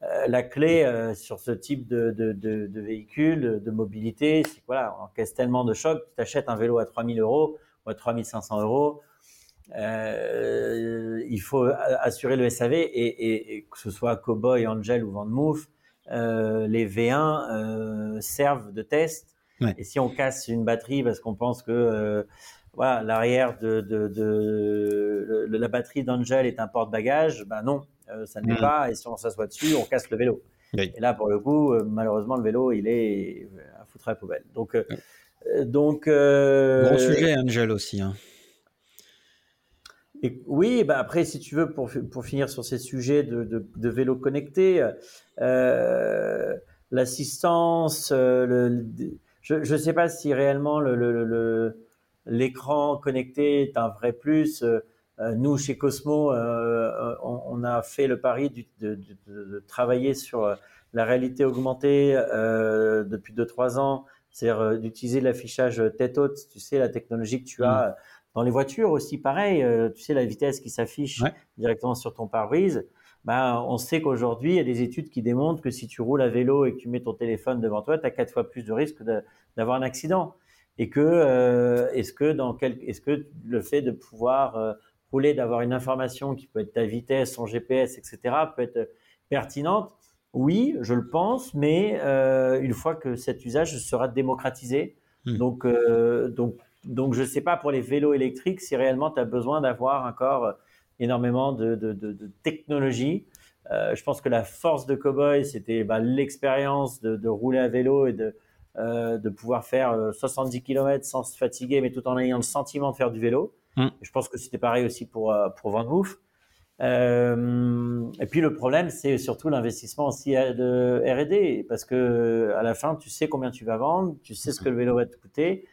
la clé euh, sur ce type de, de, de, véhicule, de mobilité, c'est que voilà, on encaisse tellement de chocs, tu t'achètes un vélo à 3000 euros ou à 3500 euros, euh, il faut assurer le SAV et, et, que ce soit Cowboy, Angel ou Vandemouf, euh, les V1 servent de test. Et si on casse une batterie parce qu'on pense que voilà l'arrière de, de, de, la batterie d'Angel est un porte-bagages, ben non, euh, ça ne l'est mm. pas, et si on s'assoit dessus, on casse le vélo. Et là, pour le coup, euh, malheureusement, le vélo, il est à foutre à la poubelle. Donc, euh, donc Gros sujet, Angel aussi. Hein. Et, oui, bah après, si tu veux, pour, pour finir sur ces sujets de, de, vélo connecté, l'assistance, le, je ne sais pas si réellement l'écran le, connecté est un vrai plus. Euh, nous, chez Cosmo, euh, on, a fait le pari de, travailler sur euh, la réalité augmentée depuis 2-3 ans, c'est-à-dire d'utiliser l'affichage tête haute, tu sais, la technologie que tu as mm. dans les voitures aussi, pareil, tu sais, la vitesse qui s'affiche directement sur ton pare-brise. Bah, on sait qu'aujourd'hui, il y a des études qui démontrent que si tu roules à vélo et que tu mets ton téléphone devant toi, tu as quatre fois plus de risque d'avoir un accident. Et que, est-ce que, dans quel, est-ce que le fait de pouvoir rouler, d'avoir une information qui peut être ta vitesse, son GPS, etc., peut être pertinente. Oui, je le pense, mais euh, une fois que cet usage sera démocratisé, hmm. donc, euh, donc, donc je ne sais pas pour les vélos électriques si réellement tu as besoin d'avoir encore énormément de, de, de, technologie. Euh, je pense que la force de Cowboy, c'était bah, l'expérience de, rouler à vélo et de, de pouvoir faire 70 km sans se fatiguer, mais tout en ayant le sentiment de faire du vélo. Mm. Je pense que c'était pareil aussi pour, euh, pour Van Euh, et puis le problème, c'est surtout l'investissement aussi de R&D, parce que à la fin, tu sais combien tu vas vendre, tu sais ce que le vélo va te coûter,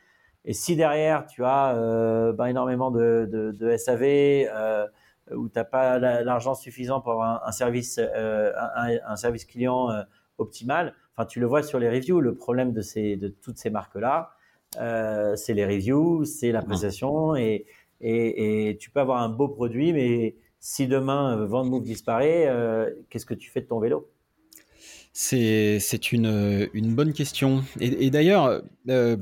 et si derrière tu as euh, ben, énormément de, de, de SAV euh, où t'as pas l'argent suffisant pour avoir un, service euh, un, un, service client optimal, enfin tu le vois sur les reviews, le problème de ces de toutes ces marques là, c'est les reviews, c'est l'appréciation et et, tu peux avoir un beau produit, mais si demain euh, Vendmove disparaît, euh, qu'est-ce que tu fais de ton vélo? C'est une, une, bonne question. Et, d'ailleurs, euh,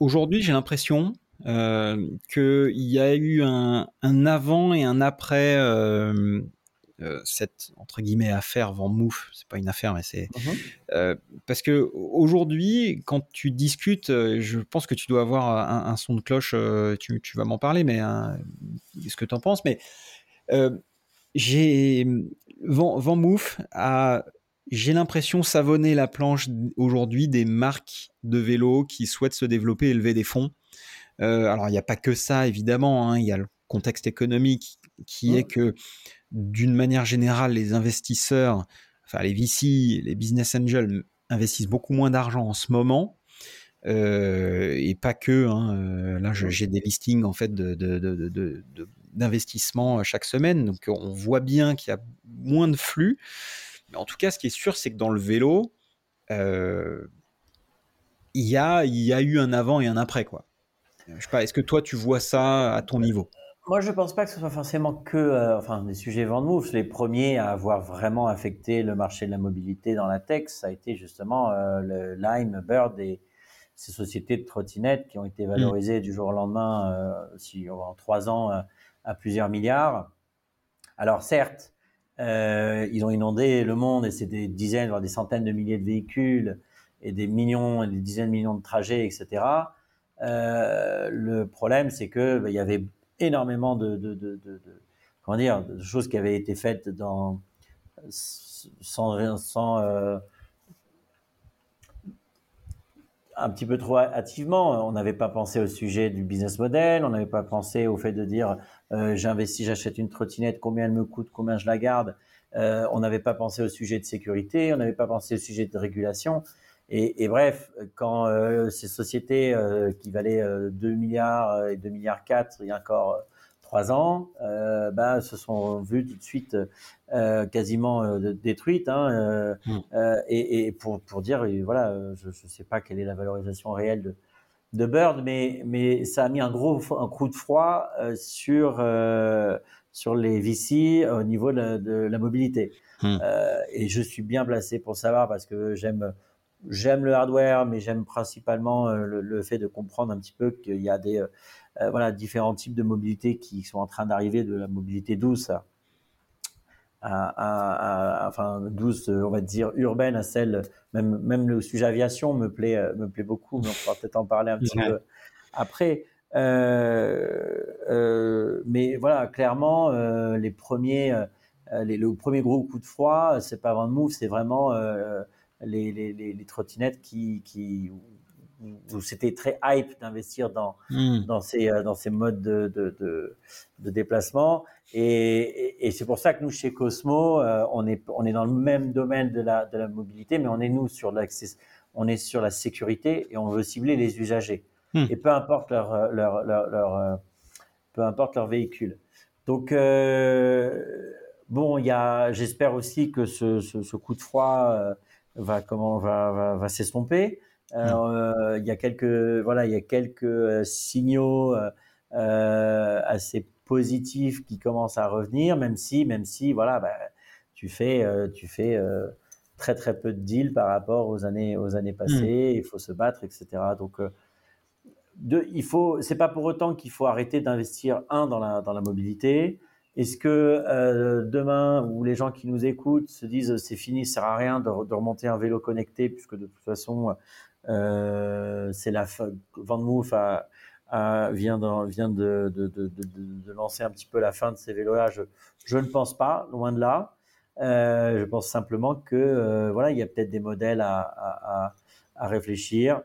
aujourd'hui, j'ai l'impression qu'il y a eu un, un, avant et un après euh, cette entre guillemets affaire Van Mouf, c'est pas une affaire, mais c'est mhm. euh, parce que aujourd'hui, quand tu discutes, euh, je pense que tu dois avoir un, son de cloche. Tu, vas m'en parler, mais ce que tu en penses, mais j'ai Van, Van Mouf a j'ai l'impression savonner la planche aujourd'hui des marques de vélos qui souhaitent se développer et lever des fonds. alors, il n'y a pas que ça, évidemment. Hein, il y a le contexte économique qui est que d'une manière générale, les investisseurs, enfin les VC, les business angels investissent beaucoup moins d'argent en ce moment. Euh, et pas que. Hein, euh, là, j'ai des listings en fait d'investissement de, chaque semaine, donc on voit bien qu'il y a moins de flux. Mais en tout cas, ce qui est sûr, c'est que dans le vélo, euh, il y, a, il y a eu un avant et un après, quoi. Je sais pas, est-ce que toi tu vois ça à ton niveau? Moi, je ne pense pas que ce soit forcément que euh, enfin, des sujets vent de Les premiers à avoir vraiment affecté le marché de la mobilité dans la tech, ça a été justement euh, le Lime, Bird et ces sociétés de trottinettes qui ont été mm. valorisées du jour au lendemain, euh, si, en trois ans, à plusieurs milliards. Alors certes, ils ont inondé le monde et c'est des dizaines, voire des centaines de milliers de véhicules et des millions, et des dizaines de millions de trajets, etc. le problème, c'est que bah, il y avait énormément de, comment dire, de choses qui avaient été faites dans, sans, sans euh, un petit peu trop hâtivement. On n'avait pas pensé au sujet du business model, on n'avait pas pensé au fait de dire euh, j'investis, j'achète une trottinette, combien elle me coûte, combien je la garde. Euh, on n'avait pas pensé au sujet de sécurité, on n'avait pas pensé au sujet de régulation. Et, et bref, quand euh, ces sociétés euh, qui valaient 2 euh, milliards et 2 milliards 4 il y a encore 3 ans, bah, se sont vues tout de suite quasiment détruites. Hein, mmh. et, et pour, pour, dire, voilà, je ne sais pas quelle est la valorisation réelle de, de Bird, mais, mais ça a mis un gros un coup de froid sur, sur les VC au niveau de la, de la mobilité. Mmh. et je suis bien placé pour savoir parce que j'aime j'aime le hardware, mais j'aime principalement euh, le, fait de comprendre un petit peu qu'il y a des euh, euh, voilà différents types de mobilité qui sont en train d'arriver, de la mobilité douce à, enfin douce, on va dire urbaine à celle même même le sujet aviation me plaît me plaît beaucoup, mais on pourra peut-être en parler un petit peu après. mais voilà, clairement, les premiers, les, le premier gros coup de froid, c'est pas avant de move, c'est vraiment les, les, les, trottinettes qui, qui où c'était très hype d'investir dans, hmm. dans, ces, euh, dans ces modes de, de, de, de déplacement. Et, et, c'est pour ça que nous, chez Cosmo, euh, on, est, on est dans le même domaine de la, de la mobilité, mais on est, nous, sur l'accès, on est sur la sécurité et on veut cibler les usagers. Hmm. Et peu importe leur, leur, leur, leur, euh, peu importe leur véhicule. Donc, bon, il y a, j'espère aussi que ce, ce, ce, coup de froid va comment va va, va s'estomper. Euh, il y a quelques voilà, il y a quelques euh, signaux euh, assez positifs qui commencent à revenir, même si même si voilà, bah, tu fais tu fais très très peu de deals par rapport aux années aux années passées. Hmm. Il faut se battre, etc. Donc de, il faut, c'est pas pour autant qu'il faut arrêter d'investir un dans la dans la mobilité. Est-ce que euh, demain, ou les gens qui nous écoutent se disent c'est fini, ça sert à rien de, remonter un vélo connecté, puisque de toute façon, euh, c'est la Van vient, de, de, lancer un petit peu la fin de ces vélos-là. Je, ne pense pas, loin de là. Euh, je pense simplement que euh, voilà, il y a peut-être des modèles à, à, à, réfléchir.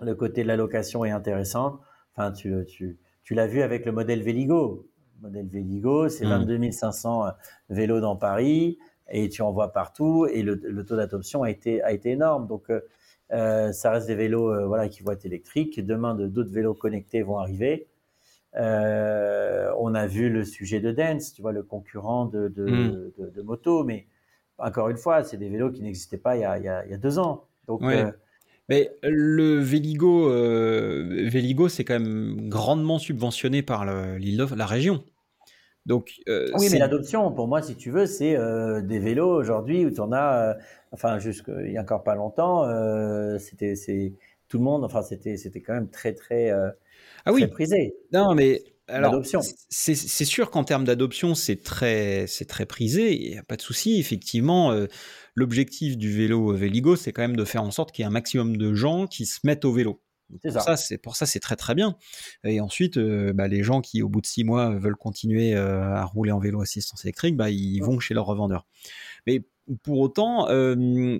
Le côté de la location est intéressant. Enfin, tu, tu, tu l'as vu avec le modèle Véligo modèle Véligo, c'est 22 mmh. 500 euh, vélos dans Paris et tu en vois partout et le, taux d'adoption a été, a été énorme. Donc, euh, euh, ça reste des vélos voilà, qui vont être électriques. Demain, d'autres vélos connectés vont arriver. on a vu le sujet de Dance, tu vois, le concurrent de, de, de, moto, mais encore une fois, c'est des vélos qui n'existaient pas il y, a, il, y a, il y, a, deux ans. Donc, mais le Véligo, euh, Véligo c'est quand même grandement subventionné par l'île la région. Donc, euh, oui, mais l'adoption, pour moi, si tu veux, c'est euh, des vélos aujourd'hui où tu en as, enfin, jusqu'il y a encore pas longtemps, c'était, c'est tout le monde, enfin, c'était, c'était quand même très, très, ah oui. prisé. Non, mais alors, c'est sûr qu'en termes d'adoption, c'est très, très prisé. Il n'y a pas de souci. Effectivement, l'objectif du vélo Véligo, c'est quand même de faire en sorte qu'il y ait un maximum de gens qui se mettent au vélo. Pour ça, c'est pour ça, c'est très très bien. Et ensuite, euh, bah, les gens qui, au bout de six mois, veulent continuer euh, à rouler en vélo assistance électrique, bah, ils vont chez leur revendeur. Mais pour autant, euh,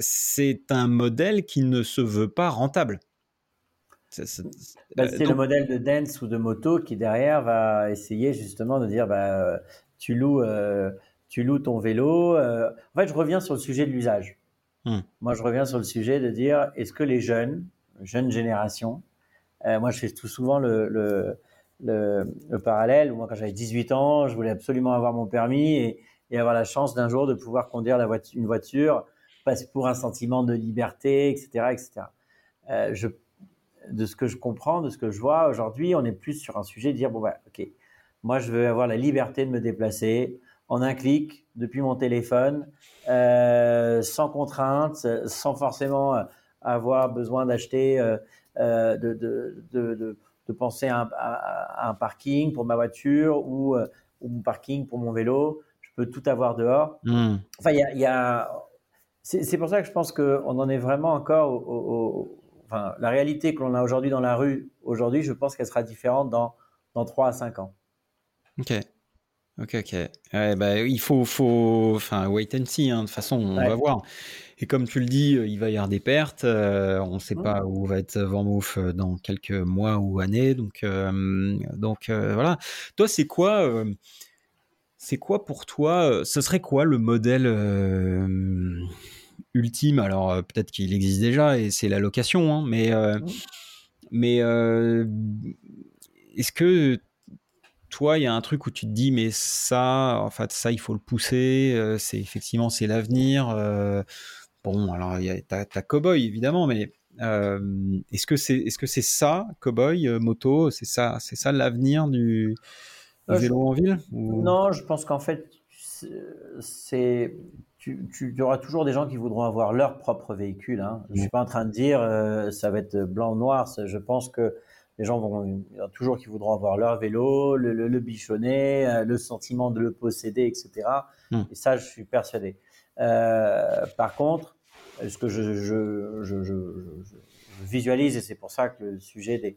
c'est un modèle qui ne se veut pas rentable. Bah, c'est le modèle de dance ou de moto qui derrière va essayer justement de dire bah, tu loues tu loues ton vélo. Euh, en fait, je reviens sur le sujet de l'usage. Hmm. Moi, je reviens sur le sujet de dire est-ce que les jeunes, jeunes générations, euh, moi, je fais tout souvent le, le, le, parallèle. Moi, quand j'avais 18 ans, je voulais absolument avoir mon permis et, et avoir la chance d'un jour de pouvoir conduire la voiture, une voiture, parce pour un sentiment de liberté, etc., etc. Euh, je, de ce que je comprends, de ce que je vois aujourd'hui, on est plus sur un sujet de dire bon bah ok, moi je veux avoir la liberté de me déplacer en un clic depuis mon téléphone, euh, sans contrainte, sans forcément avoir besoin d'acheter, euh, euh, de, de, de, de, penser à un, à un, parking pour ma voiture ou, ou mon parking pour mon vélo. Je peux tout avoir dehors. Hmm. Enfin, il y a, y a c'est pour ça que je pense qu'on en est vraiment encore au, enfin, la réalité que l'on a aujourd'hui dans la rue, aujourd'hui, je pense qu'elle sera différente dans, dans 3 à 5 ans. Ok. Ok, ok. bah, il faut, faut, enfin, wait and see. Hein. De toute façon, on va voir. Et comme tu le dis, euh, il va y avoir des pertes. Euh, on ne sait pas où va être Mouf euh, dans quelques mois ou années. Donc, donc voilà. Toi, c'est quoi, c'est quoi pour toi Ce serait quoi le modèle ultime Alors, peut-être qu'il existe déjà et c'est la location. Hein, mais, mais est-ce que toi, il y a un truc où tu te dis, mais ça, en fait, ça, il faut le pousser. Euh, c'est effectivement, c'est l'avenir. Euh, bon, alors, il y a ta, cowboy évidemment, mais euh, est-ce que c'est, est-ce que c'est ça, cowboy, moto, c'est ça, c'est ça l'avenir du, vélo en ville Non, je pense qu'en fait, c'est, tu, tu, auras toujours des gens qui voudront avoir leur propre véhicule. Hein. Je suis pas en train de dire ça va être blanc ou noir. Je pense que les gens vont il y a toujours qui voudront avoir leur vélo, le, le, bichonner, euh, le sentiment de le posséder, etc. Hmm. Et ça, je suis persuadé. Euh, par contre, ce que je, je, je, je visualise, et c'est pour ça que le sujet des,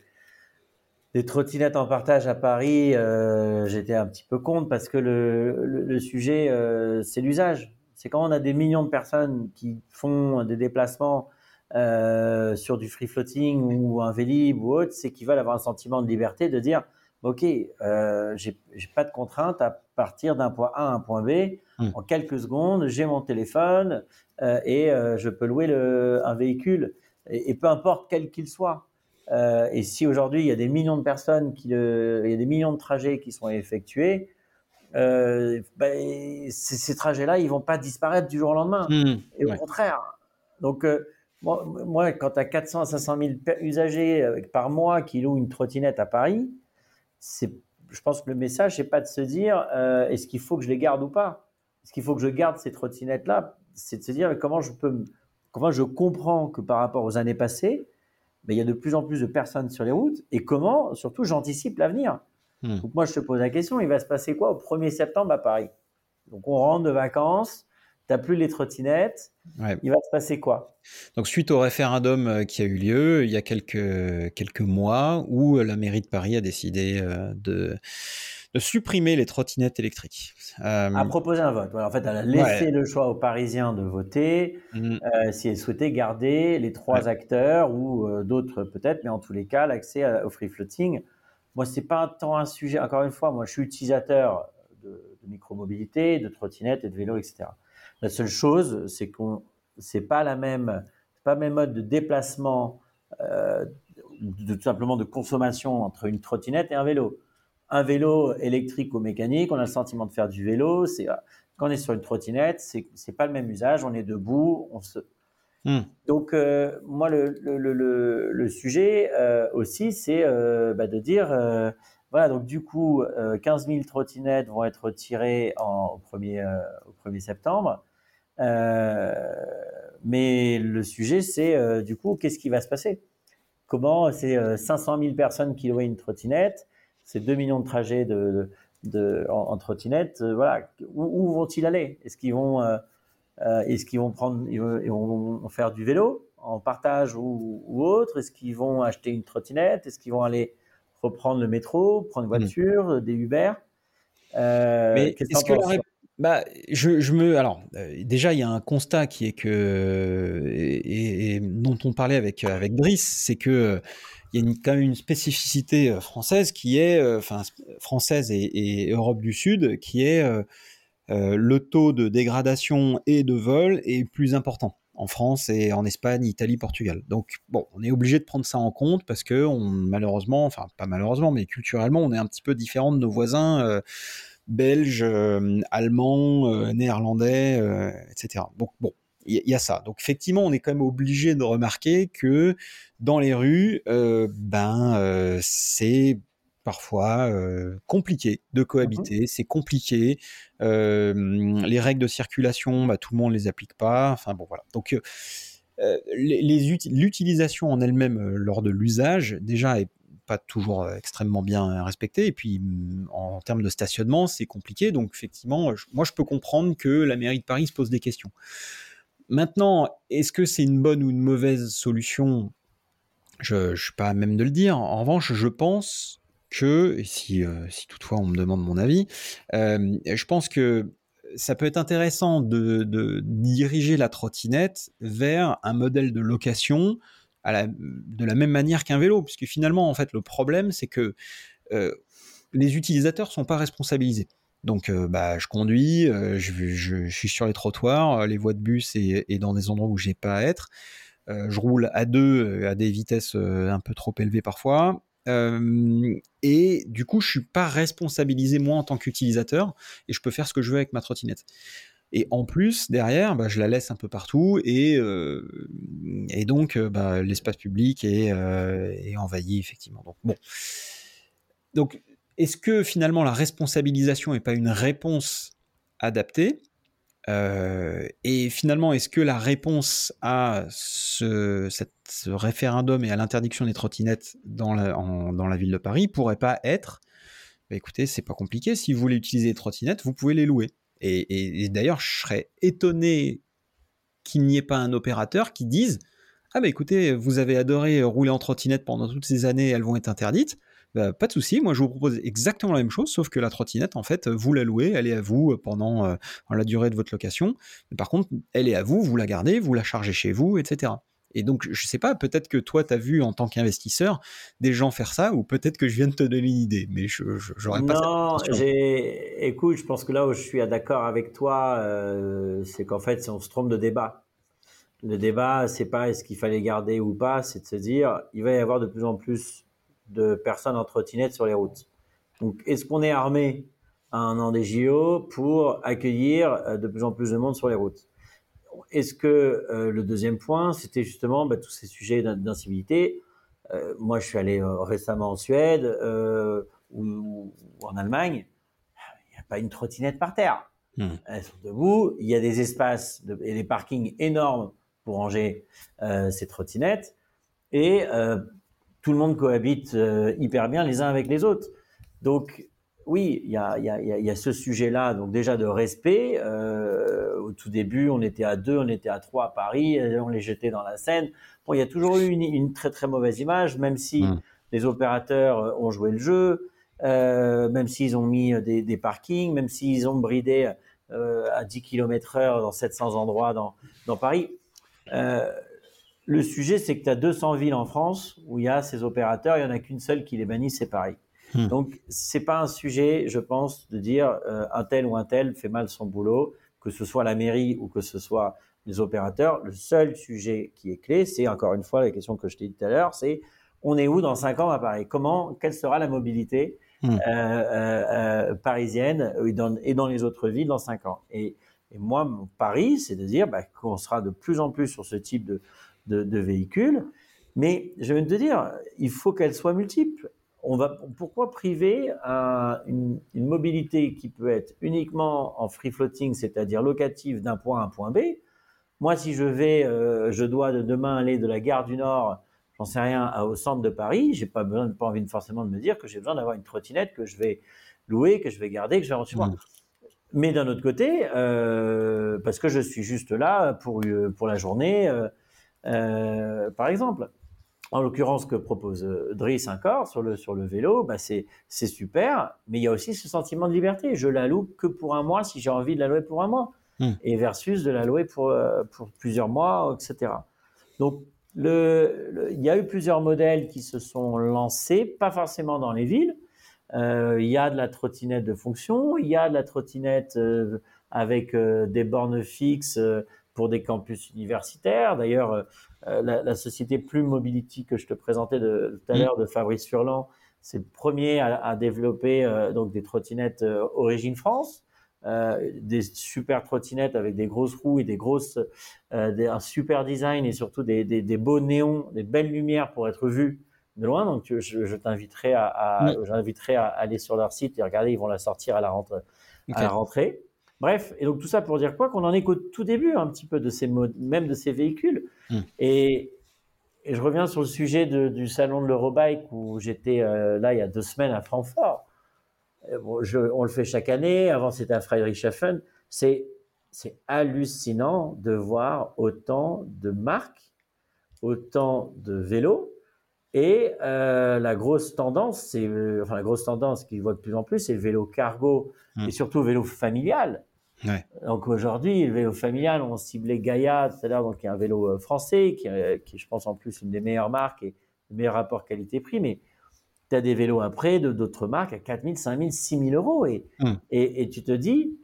des trottinettes en partage à Paris, euh, j'étais un petit peu contre parce que le, le, le sujet, euh, c'est l'usage. C'est quand on a des millions de personnes qui font des déplacements euh, sur du free floating ou un Vélib ou autre, c'est qu'ils veulent avoir un sentiment de liberté de dire ok, euh, j'ai pas de contrainte à partir d'un point A à un point B. Hmm. En quelques secondes, j'ai mon téléphone euh, et euh, je peux louer le, un véhicule et, peu importe quel qu'il soit. Et si aujourd'hui il y a des millions de personnes qui, il y a des millions de trajets qui sont effectués, ben, ces, ces trajets-là, ils vont pas disparaître du jour au lendemain. Hmm. Et au contraire. Donc moi, moi, quand tu as 400 à 500 000 usagers euh, par mois qui louent une trottinette à Paris, c'est, je pense que le message, c'est pas de se dire euh, est-ce qu'il faut que je les garde ou pas? Est-ce qu'il faut que je garde ces trottinettes-là? C'est de se dire comment je peux, comment je comprends que par rapport aux années passées, mais il y a de plus en plus de personnes sur les routes et comment, surtout, j'anticipe l'avenir. Hmm. Donc moi, je te pose la question il va se passer quoi au 1er septembre à Paris? Donc on rentre de vacances t'as plus les trottinettes. Il va se passer quoi? Donc, suite au référendum euh, qui a eu lieu il y a quelques, quelques mois, où euh, la mairie de Paris a décidé euh, de, de supprimer les trottinettes électriques. Euh, a proposé un vote. en fait, elle a laissé le choix aux Parisiens de voter mmh. si elle souhaitait garder les trois acteurs ou d'autres peut-être, mais en tous les cas, l'accès au free floating. Moi, c'est pas tant un sujet. Encore une fois, moi, je suis utilisateur de, de micromobilité, de trottinettes et de vélos, etc. La seule chose, c'est qu'on c'est pas la même, pas le même mode de déplacement, euh, tout simplement de consommation entre une trottinette et un vélo. Un vélo électrique ou mécanique, on a le sentiment de faire du vélo. Quand on est sur une trottinette, c'est c'est pas le même usage. On est debout, on se hmm. donc euh, moi le, le, le, le sujet euh, aussi c'est euh, bah, de dire euh, voilà donc du coup 15 000 trottinettes vont être retirées en, au 1er au 1er septembre. Euh, mais le sujet, c'est euh, du coup, qu'est-ce qui va se passer? Comment c'est 500 000 personnes qui louent une trottinette, c'est 2 millions de trajets de, de, en, trottinette, euh, voilà, où, vont-ils aller? Est-ce qu'ils vont, est-ce qu'ils vont prendre, ils vont, faire du vélo en partage ou, ou autre? Est-ce qu'ils vont acheter une trottinette? Est-ce qu'ils vont aller reprendre le métro, prendre une mmh. voiture, des Uber? Mais est-ce que la, bah, je, je, me. Alors, euh, déjà, il y a un constat qui est que. Et, et, dont on parlait avec, avec Brice, c'est que. Il y a une, quand même une spécificité euh, française qui est, euh, enfin, française et, et, Europe du Sud, qui est euh, le taux de dégradation et de vol est plus important en France et en Espagne, Italie, Portugal. Donc, bon, on est obligé de prendre ça en compte parce que, malheureusement, enfin, pas malheureusement, mais culturellement, on est un petit peu différent de nos voisins euh, allemand, euh, néerlandais, euh, etc. Donc bon, il y, a ça. Donc effectivement, on est quand même obligé de remarquer que dans les rues, ben c'est parfois compliqué de cohabiter, mmh c'est compliqué. les règles de circulation, bah, tout le monde les applique pas. Enfin bon voilà. Donc l'utilisation en elle-même lors de l'usage déjà est pas toujours extrêmement bien respectée. Et puis mmh, en termes de stationnement, c'est compliqué. Donc effectivement, moi je peux comprendre que la mairie de Paris se pose des questions. Maintenant, est-ce que c'est une bonne ou une mauvaise solution? Je ne suis pas à même de le dire. En revanche, je pense que, et si, si toutefois on me demande mon avis, je pense que ça peut être intéressant de, diriger la trottinette vers un modèle de location de la même manière qu'un vélo, puisque finalement, en fait, le problème, c'est que les utilisateurs sont pas responsabilisés. Donc, bah, je conduis, je, suis sur les trottoirs, les voies de bus et, dans des endroits où j'ai pas à être. je roule à deux à des vitesses un peu trop élevées parfois. Et du coup, je suis pas responsabilisé moi en tant qu'utilisateur et je peux faire ce que je veux avec ma trottinette. Et en plus, derrière, bah, je la laisse un peu partout et, et donc bah, l'espace public est, est, envahi effectivement. Donc bon. Donc est-ce que finalement la responsabilisation n'est pas une réponse adaptée? Euh, Et finalement, est-ce que la réponse à ce, référendum et à l'interdiction des trottinettes dans la, ville de Paris pourrait pas être bah écoutez, c'est pas compliqué, si vous voulez utiliser les trottinettes, vous pouvez les louer. Et, et d'ailleurs, je serais étonné qu'il n'y ait pas un opérateur qui dise Ah bah écoutez, vous avez adoré rouler en trottinette pendant toutes ces années, elles vont être interdites bah, pas de souci, moi je vous propose exactement la même chose, sauf que la trottinette, en fait, vous la louez, elle est à vous euh, pendant euh, la durée de votre location. Mais par contre, elle est à vous, vous la gardez, vous la chargez chez vous, etc. Et donc, je sais pas, peut-être que toi, tu as vu en tant qu'investisseur des gens faire ça, ou peut-être que je viens de te donner l'idée, mais je n'aurais pas Non, j'ai... écoute, je pense que là où je suis d'accord avec toi, euh, c'est qu'en fait, on se trompe de débat. Le débat, c'est pas est-ce qu'il fallait garder ou pas, c'est de se dire, il va y avoir de plus en plus de personnes en trottinette sur les routes. Donc, est-ce qu'on est armé à un an des JO pour accueillir euh, de plus en plus de monde sur les routes? Est-ce que euh, le deuxième point, c'était justement bah, tous ces sujets d'incivilité? Euh, Moi, je suis allé récemment en Suède ou, en Allemagne. Il n'y a pas une trottinette par terre. Hmm. Elles sont debout. Il y a des espaces et des parkings énormes pour ranger ces trottinettes. Et tout le monde cohabite euh, hyper bien les uns avec les autres. Donc oui, il y a, ce sujet-là, donc déjà de respect. Euh, au tout début, on était à deux, on était à trois à Paris, on les jetait dans la Seine. Bon, il y a toujours eu une, très très mauvaise image, même si mmh. les opérateurs ont joué le jeu, euh, même s'ils ont mis des, parkings, même s'ils ont bridé à 10 km heure dans 700 endroits dans, dans Paris. Le sujet, c'est que tu as 200 villes en France où il y a ces opérateurs, il n'y en a qu'une seule qui les bannit, c'est Paris. Hmm. Donc, c'est pas un sujet, je pense, de dire euh, un tel ou un tel fait mal son boulot, que ce soit la mairie ou que ce soit les opérateurs. Le seul sujet qui est clé, c'est encore une fois la question que je t'ai dit tout à l'heure, c'est on est où dans 5 ans à Paris? Comment, quelle sera la mobilité hmm. euh, euh, parisienne et dans, les autres villes dans 5 ans? Et, moi, mon pari, c'est de dire bah, qu'on sera de plus en plus sur ce type de, de, véhicules. Mais je viens de te dire, il faut qu'elles soient multiples. On va, pourquoi priver une, mobilité qui peut être uniquement en free floating, c'est-à-dire locative d'un point à un point B? Moi, si je vais, euh, je dois de demain aller de la gare du Nord, j'en sais rien, au centre de Paris, j'ai pas besoin, pas envie forcément de me dire que j'ai besoin d'avoir une trottinette que je vais louer, que je vais garder, que je vais moi. Mmh. Mais d'un autre côté, euh, parce que je suis juste là pour, euh, pour la journée, euh, par exemple, en l'occurrence, ce que propose euh, Driss encore sur le, sur le vélo, bah c'est, c'est super, mais il y a aussi ce sentiment de liberté. Je la loue que pour un mois si j'ai envie de la louer pour un mois, hmm. et versus de la louer pour, euh, pour plusieurs mois, etc. Donc, le, il y a eu plusieurs modèles qui se sont lancés, pas forcément dans les villes. il y a de la trottinette de fonction, il y a de la trottinette avec des bornes fixes pour des campus universitaires. D'ailleurs, euh, euh, la, société Plume Mobility que je te présentais de, tout à mm. l'heure de Fabrice Furlan, c'est le premier à, développer euh, donc des trottinettes origine France. euh, des super trottinettes avec des grosses roues et des grosses, un super design et surtout des, des, des, beaux néons, des belles lumières pour être vus de loin. Donc, je, je t'inviterai à, à, j'inviterai à aller sur leur site et regarder. Ils vont la sortir à la rentrée. À la rentrée. Bref, et donc tout ça pour dire quoi? Qu'on en est qu'au tout début un petit peu de ces même de ces véhicules. Hmm. Et, et, je reviens sur le sujet de, du salon de l'Eurobike où j'étais euh, là il y a deux semaines à Francfort. Euh, bon, je, on le fait chaque année. Avant c'était à Friedrichshafen. C'est c'est hallucinant de voir autant de marques, autant de vélos. Et euh, la grosse tendance, c'est enfin la grosse tendance qu'ils voient de plus en plus, c'est le vélo cargo hmm. et surtout le vélo familial. Donc aujourd'hui, le vélo familial, on ciblait Gaia tout à l'heure, donc qui est un vélo euh, français, qui, qui, je pense en plus une des meilleures marques et le meilleur rapport qualité-prix, mais tu as des vélos après de d'autres marques à 4 000, 5 000, 6 000 euros et, hmm. et, et, tu te dis,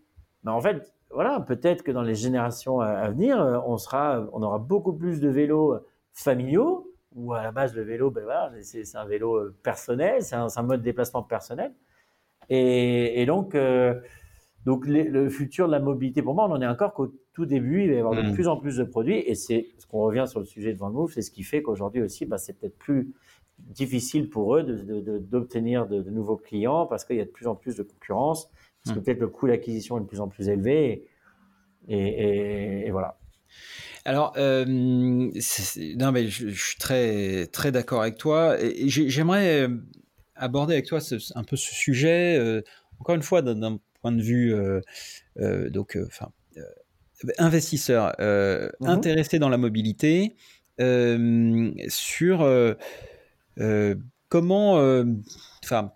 mais en fait, voilà, peut-être que dans les générations à, venir, euh, on, sera, on aura beaucoup plus de vélos familiaux, où à la base le vélo, ben voilà, c'est un vélo euh, personnel, c'est un, un, mode de déplacement personnel. Et, et donc, donc le futur de la mobilité, pour moi, on en est encore qu'au tout début. Il va y avoir de mm. plus en plus de produits, et c'est ce qu'on revient sur le sujet de Van c'est ce qui fait qu'aujourd'hui aussi, bah, c'est peut-être plus difficile pour eux d'obtenir de, de, nouveaux clients parce qu'il y a de plus en plus de concurrence, parce que mm. peut-être le coût d'acquisition est de plus en plus élevé, et, et, voilà. Alors, euh, non, mais je, suis très, très d'accord avec toi. J'aimerais aborder avec toi un peu ce sujet, euh, encore une fois, d'un de vue euh, euh, donc euh, enfin investisseur mmh intéressé dans la mobilité sur comment enfin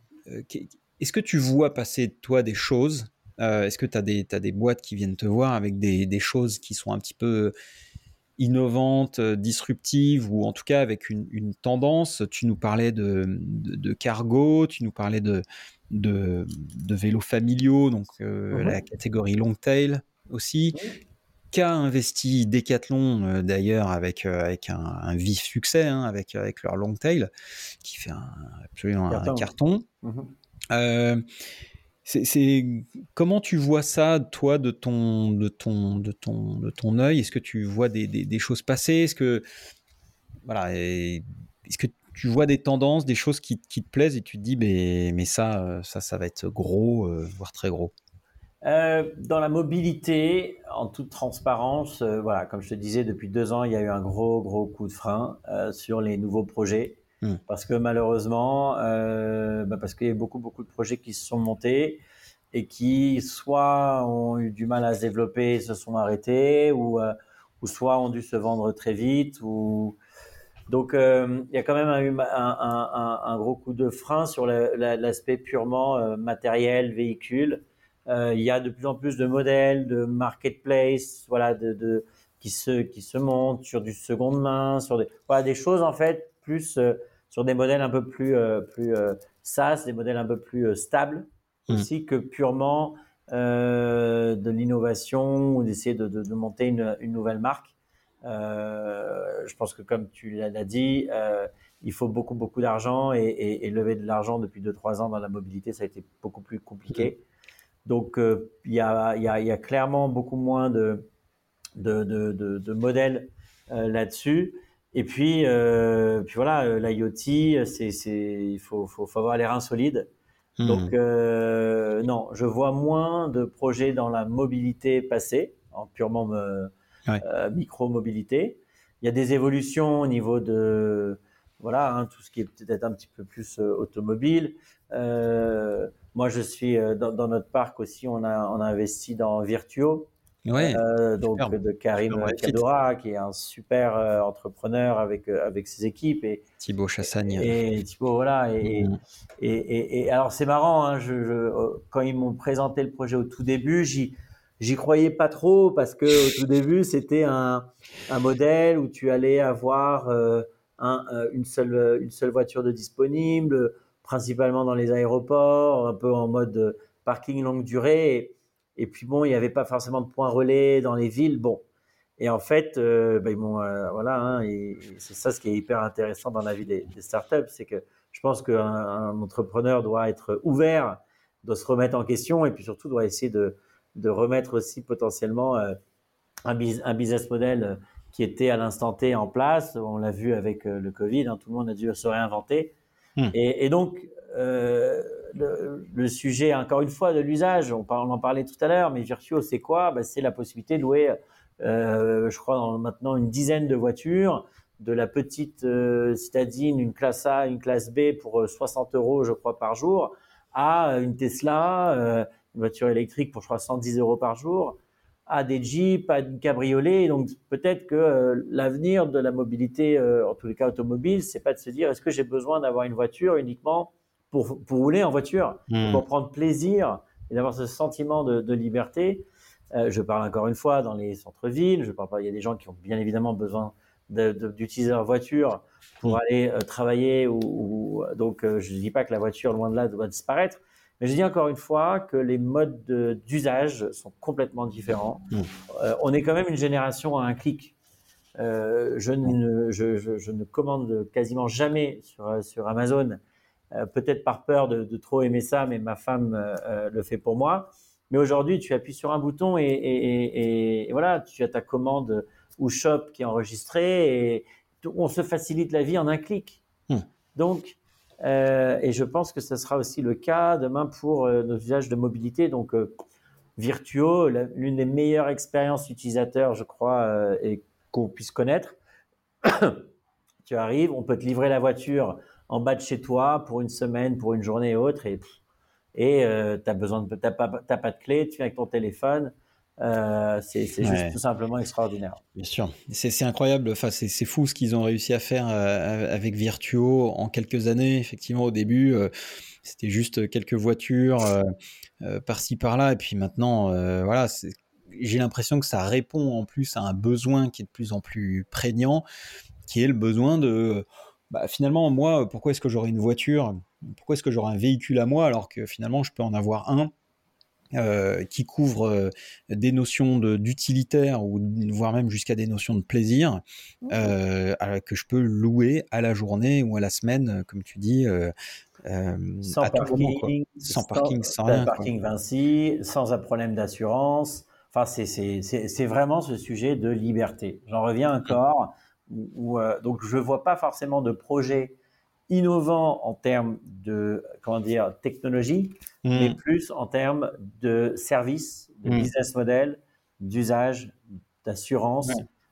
est-ce que tu vois passer toi des choses Est-ce que tu as des, as des boîtes qui viennent te voir avec des, des, choses qui sont un petit peu innovantes, disruptives, ou en tout cas avec une, une tendance? Tu nous parlais de, de, de, cargo, tu nous parlais de, de, vélos familiaux, donc euh, mhm. la catégorie long tail aussi. Qu'a investi Decathlon euh, d'ailleurs avec, euh, avec un, vif succès, hein, avec, avec leur long tail, qui fait un, absolument un carton. Mhm. c'est comment tu vois ça, toi, de ton de ton de ton de ton œil? Est-ce que tu vois des, des, choses passer? Est-ce que voilà, est-ce que tu vois des tendances, des choses qui, te plaisent et tu te dis, mais, mais ça, euh, ça, ça va être gros, euh, voire très gros euh, dans la mobilité, en toute transparence, voilà, comme je te disais, depuis deux ans, il y a eu un gros, gros coup de frein sur les nouveaux projets. Hmm. Parce que malheureusement, bah parce qu'il y a beaucoup, beaucoup de projets qui se sont montés et qui soit ont eu du mal à se développer et se sont arrêtés, ou, ou soit ont dû se vendre très vite, ou, donc, euh, il y a quand même un, un, un, gros coup de frein sur l'aspect purement euh, matériel, véhicule. Euh, il y a de plus en plus de modèles, de marketplace, voilà, de, de qui se qui se montent sur du seconde main, sur des voilà, des choses en fait plus sur des modèles un peu plus plus SaaS, des modèles un peu plus stables mmh. aussi que purement de l'innovation ou d'essayer de, de, de, monter une, une nouvelle marque. Euh, je pense que comme tu l'as dit, euh, il faut beaucoup beaucoup d'argent et, et, et, lever de l'argent depuis 2-3 ans dans la mobilité, ça a été beaucoup plus compliqué. Donc euh, il y, a, y, a, y, a, clairement beaucoup moins de, de, de, de, de modèles euh, là-dessus. Et puis, euh, puis voilà, l'IoT, c'est, c'est, il faut, faut, faut avoir les reins solides. Hmm. Donc non, je vois moins de projets dans la mobilité passer, en purement me, euh, micro-mobilité. Il y a des évolutions au niveau de voilà hein, tout ce qui est peut-être un petit peu plus euh, automobile. Euh, moi, je suis dans, notre parc aussi. On a on a investi dans Virtuo. Ouais, donc de Karim Kadora, qui est un super entrepreneur avec avec ses équipes et Thibaut Chassagne. Et, Thibaut voilà et, mm. et, et, et, alors c'est marrant hein, je, je, quand ils m'ont présenté le projet au tout début j'y J'y croyais pas trop parce que au tout début c'était un, un modèle où tu allais avoir euh, euh, une seule une seule voiture de disponible, principalement dans les aéroports, un peu en mode parking longue durée. Et, puis bon, il n'y avait pas forcément de points relais dans les villes. Bon, et en fait, euh, ben, euh, voilà, hein, c'est ça ce qui est hyper intéressant dans la vie des, des startups, c'est que je pense qu'un un entrepreneur doit être ouvert, doit se remettre en question et puis surtout doit essayer de de remettre aussi potentiellement un, un, business model qui était à l'instant T en place. On l'a vu avec le Covid, hein, tout le monde a dû se réinventer. Hmm. Et, et, donc, euh, le, le, sujet, encore une fois, de l'usage, on, on, en parlait tout à l'heure, mais Virtuo, c'est quoi? Ben, C'est la possibilité de louer, euh, je crois, dans, maintenant une dizaine de voitures, de la petite euh, citadine, une classe A, une classe B pour 60 euros, je crois, par jour, à une Tesla, une voiture électrique pour, je crois, 110 euros par jour, à des Jeeps, à des cabriolets. Donc peut-être que euh, l'avenir de la mobilité, euh, en tous les cas automobile, c'est pas de se dire est-ce que j'ai besoin d'avoir une voiture uniquement pour, pour rouler en voiture, hmm. pour prendre plaisir et d'avoir ce sentiment de, de liberté? Euh, je parle encore une fois dans les centres-villes. Je parle pas. Il y a des gens qui ont bien évidemment besoin d'utiliser leur voiture pour hmm. aller travailler ou, ou donc je ne dis pas que la voiture loin de là doit disparaître mais je dis encore une fois que les modes d'usage sont complètement différents. Mmh. Euh, on est quand même une génération à un clic. Euh, je, ne, je, je, je, ne, commande quasiment jamais sur, sur Amazon, euh, peut-être par peur de, de, trop aimer ça, mais ma femme le fait pour moi. Mais aujourd'hui, tu appuies sur un bouton et, et, et, et, voilà, tu as ta commande ou shop qui est enregistrée et on se facilite la vie en un clic. Mmh. Donc, et je pense que ce sera aussi le cas demain pour euh, nos usages de mobilité. Donc, euh, Virtuo, l'une des meilleures expériences utilisateurs, je crois, et qu'on puisse connaître. *coughs* tu arrives, on peut te livrer la voiture en bas de chez toi pour une semaine, pour une journée et autre, et et euh, de t'as pas, pas de clé, tu viens avec ton téléphone, euh, c'est juste tout simplement extraordinaire. Bien sûr, c'est incroyable. Enfin, c'est fou ce qu'ils ont réussi à faire euh, avec Virtuo en quelques années. Effectivement, au début, euh, c'était juste quelques voitures par-ci par-là, et puis maintenant, voilà, j'ai l'impression que ça répond en plus à un besoin qui est de plus en plus prégnant, qui est le besoin de bah, finalement, moi, pourquoi est-ce que j'aurais une voiture? Pourquoi est-ce que j'aurais un véhicule à moi alors que finalement, je peux en avoir un? Euh, qui couvre euh, des notions d'utilitaire ou voire même jusqu'à des notions de plaisir euh, que je peux louer à la journée ou à la semaine, comme tu dis. sans, parking, sans, parking, sans, rien, parking Vinci, sans un problème d'assurance. Enfin, c'est vraiment ce sujet de liberté. J'en reviens encore. Où, donc, je vois pas forcément de projet innovant en termes de comment dire technologie, hmm. mais plus en termes de service, de hmm. business model, d'usage, d'assurance.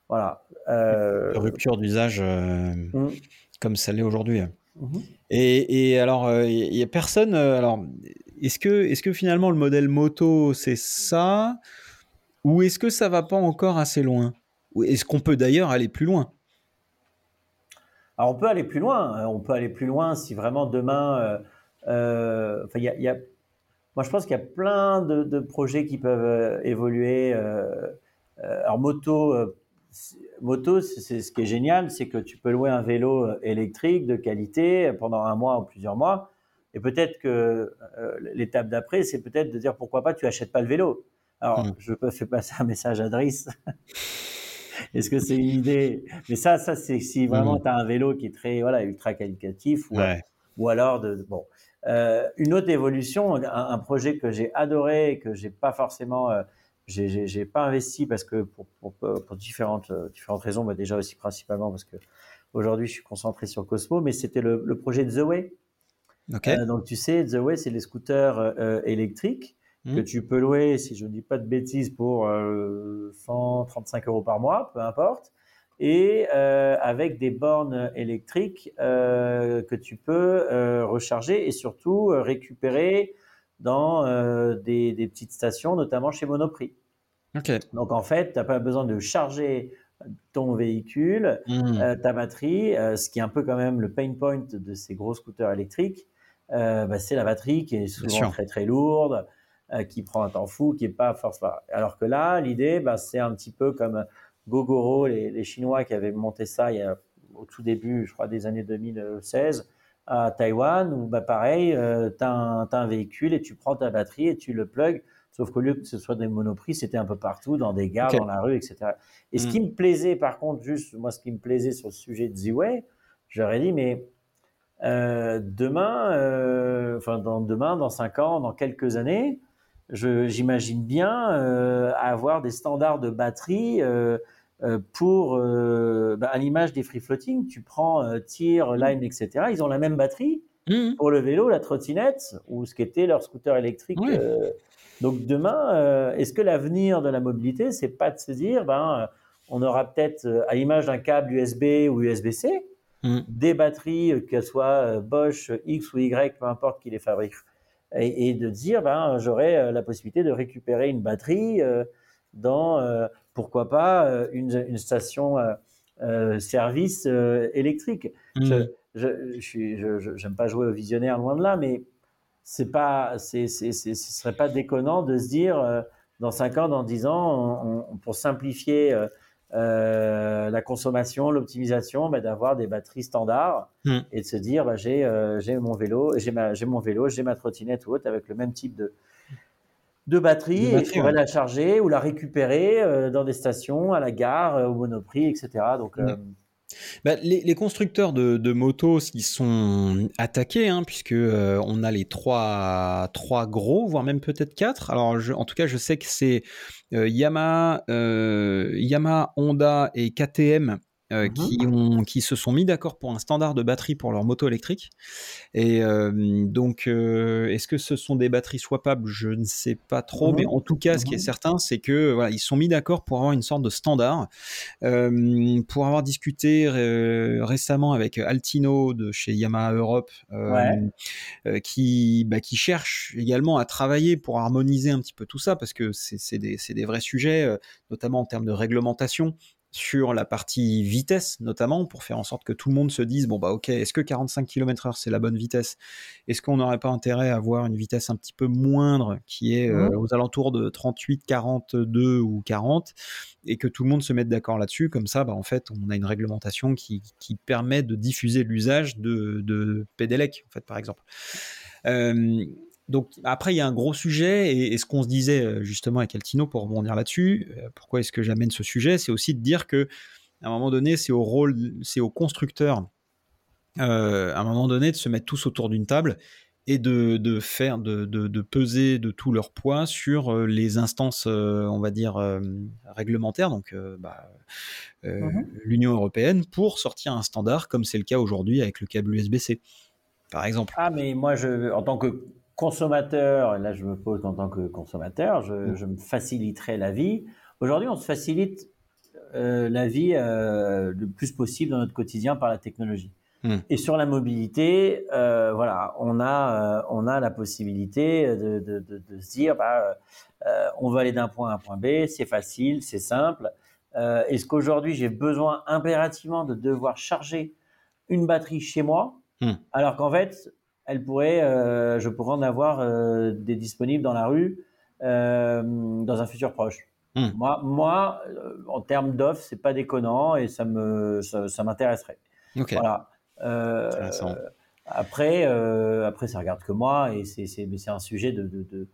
Voilà. Euh... Rupture d'usage euh, hmm. comme ça l'est aujourd'hui. Mhm. Et, et, alors, il euh, y a personne. Alors, est-ce que, est-ce que finalement le modèle moto c'est ça, ou est-ce que ça va pas encore assez loin? Est-ce qu'on peut d'ailleurs aller plus loin? Alors on peut aller plus loin. Hein. On peut aller plus loin si vraiment demain, euh, euh, enfin il y a, y a, moi je pense qu'il y a plein de, de, projets qui peuvent euh, évoluer. Alors moto, moto, c'est ce qui est génial, c'est que tu peux louer un vélo électrique de qualité pendant un mois ou plusieurs mois. Et peut-être que l'étape d'après, c'est peut-être de dire pourquoi pas tu achètes pas le vélo. Alors, mmh. je peux faire passer un message à Driss. *laughs* Est-ce que c'est une *laughs* idée? Mais ça, ça c'est si vraiment mm. tu as un vélo qui est très voilà ultra qualitatif ou, ou alors de bon. Euh, une autre évolution, un, projet que j'ai adoré, que j'ai pas forcément, euh, j'ai pas investi parce que pour, pour, pour différentes différentes raisons, mais déjà aussi principalement parce que aujourd'hui je suis concentré sur Cosmo, mais c'était le, le, projet The Way. Okay. Euh, donc tu sais, The Way, c'est les scooters euh, que mmh. tu peux louer, si je ne dis pas de bêtises, pour euh, 135 euros par mois, peu importe, et euh, avec des bornes électriques euh, que tu peux euh, recharger et surtout récupérer dans des, des, petites stations, notamment chez Monoprix. Okay. Donc en fait, tu n'as pas besoin de charger ton véhicule, mmh. ta batterie, ce qui est un peu quand même le pain point de ces gros scooters électriques. Bah, c'est la batterie qui est souvent très très lourde, euh, qui prend un temps fou, qui est pas force pas. Alors que là, l'idée, bah, c'est un petit peu comme Gogoro, les, les, Chinois qui avaient monté ça il y a, au tout début, je crois, des années 2016 à Taïwan, où bah, pareil, euh, tu as, un véhicule et tu prends ta batterie et tu le plugs. Sauf qu'au lieu que ce soit des monoprix, c'était un peu partout, dans des gares, dans la rue, etc. Et ce hmm. qui me plaisait, par contre, juste, moi, ce qui me plaisait sur le sujet de Z-Way, j'aurais dit, mais euh, demain, euh, enfin, dans demain, dans cinq ans, dans quelques années, j'imagine bien avoir des standards de batterie pour, bah, à l'image des free floating, tu prends tir, line, etc. Ils ont la même batterie mmh. pour le vélo, la trottinette ou ce qu'était leur scooter électrique. donc demain, est-ce que l'avenir de la mobilité, c'est pas de se dire, ben, on aura peut-être à l'image d'un câble USB ou USB-C, Mm. des batteries, euh, qu'elles soient euh, Bosch, X ou Y, peu importe qui les fabrique, et, de dire, ben, j'aurai euh, la possibilité de récupérer une batterie dans, pourquoi pas, une, station service électrique. Mm. Je n'aime pas jouer au visionnaire loin de là, mais c'est pas, c'est, ce serait pas déconnant de se dire, dans 5 ans, dans 10 ans, pour simplifier euh, la consommation, l'optimisation, bah, d'avoir des batteries standards hmm. et de se dire bah, j'ai euh, mon vélo, j'ai mon vélo, j'ai ma trottinette ou autre avec le même type de de batterie, et je pourrais la charger ou la récupérer euh, dans des stations, à la gare, au Monoprix, etc. Donc. Bah, les, constructeurs de, motos qui sont attaqués, hein, puisque on a les trois, gros, voire même peut-être quatre. Alors, en tout cas, je sais que c'est Yamaha, Yamaha, Honda et KTM euh, mmh qui, ont, qui se sont mis d'accord pour un standard de batterie pour leur moto électrique. Et euh, donc, euh, est-ce que ce sont des batteries swapables? Je ne sais pas trop, mais mmh en tout cas, ce qui est mmh certain, c'est que voilà, ils sont mis d'accord pour avoir une sorte de standard. pour avoir discuté récemment avec Altino de chez Yamaha Europe, qui, bah, qui cherche également à travailler pour harmoniser un petit peu tout ça, parce que c'est des, des, vrais sujets, notamment en termes de réglementation sur la partie vitesse notamment pour faire en sorte que tout le monde se dise bon bah ok est-ce que 45 km/h c'est la bonne vitesse? Est-ce qu'on n'aurait pas intérêt à avoir une vitesse un petit peu moindre qui est euh, mmh. aux alentours de 38 42 ou 40 et que tout le monde se mette d'accord là-dessus? Comme ça bah, en fait on a une réglementation qui, permet de diffuser l'usage de, de Pedelec en fait par exemple. Euh, donc après, il y a un gros sujet, et, ce qu'on se disait euh, justement avec Altino pour rebondir là-dessus, euh, pourquoi est-ce que j'amène ce sujet C'est aussi de dire que à un moment donné, c'est au rôle, c'est aux constructeurs, euh, à un moment donné, de se mettre tous autour d'une table et de, faire, de, peser de tout leur poids sur les instances, on va dire, réglementaires, donc bah, mmh l'Union européenne, pour sortir un standard, comme c'est le cas aujourd'hui avec le câble USB-C, par exemple. Ah, mais moi, je, en tant que consommateur, et là je me pose en tant que consommateur, je, mm. je me faciliterai la vie. Aujourd'hui, on se facilite euh, la vie euh, le plus possible dans notre quotidien par la technologie. Mm. Et sur la mobilité, euh, voilà, on a, on a la possibilité de, de, de, de se dire, bah, on va aller d'un point à un point B, c'est facile, c'est simple. Est-ce qu'aujourd'hui j'ai besoin impérativement de devoir charger une batterie chez moi, mm. alors qu'en fait, elle pourrait, euh, je pourrais en avoir euh, des disponibles dans la rue euh, dans un futur proche. Hmm. Moi, moi, en termes d'offres, c'est pas déconnant et ça me, ça, m'intéresserait. Voilà. après, après, ça regarde que moi et c'est, c'est, c'est un sujet de, de, de,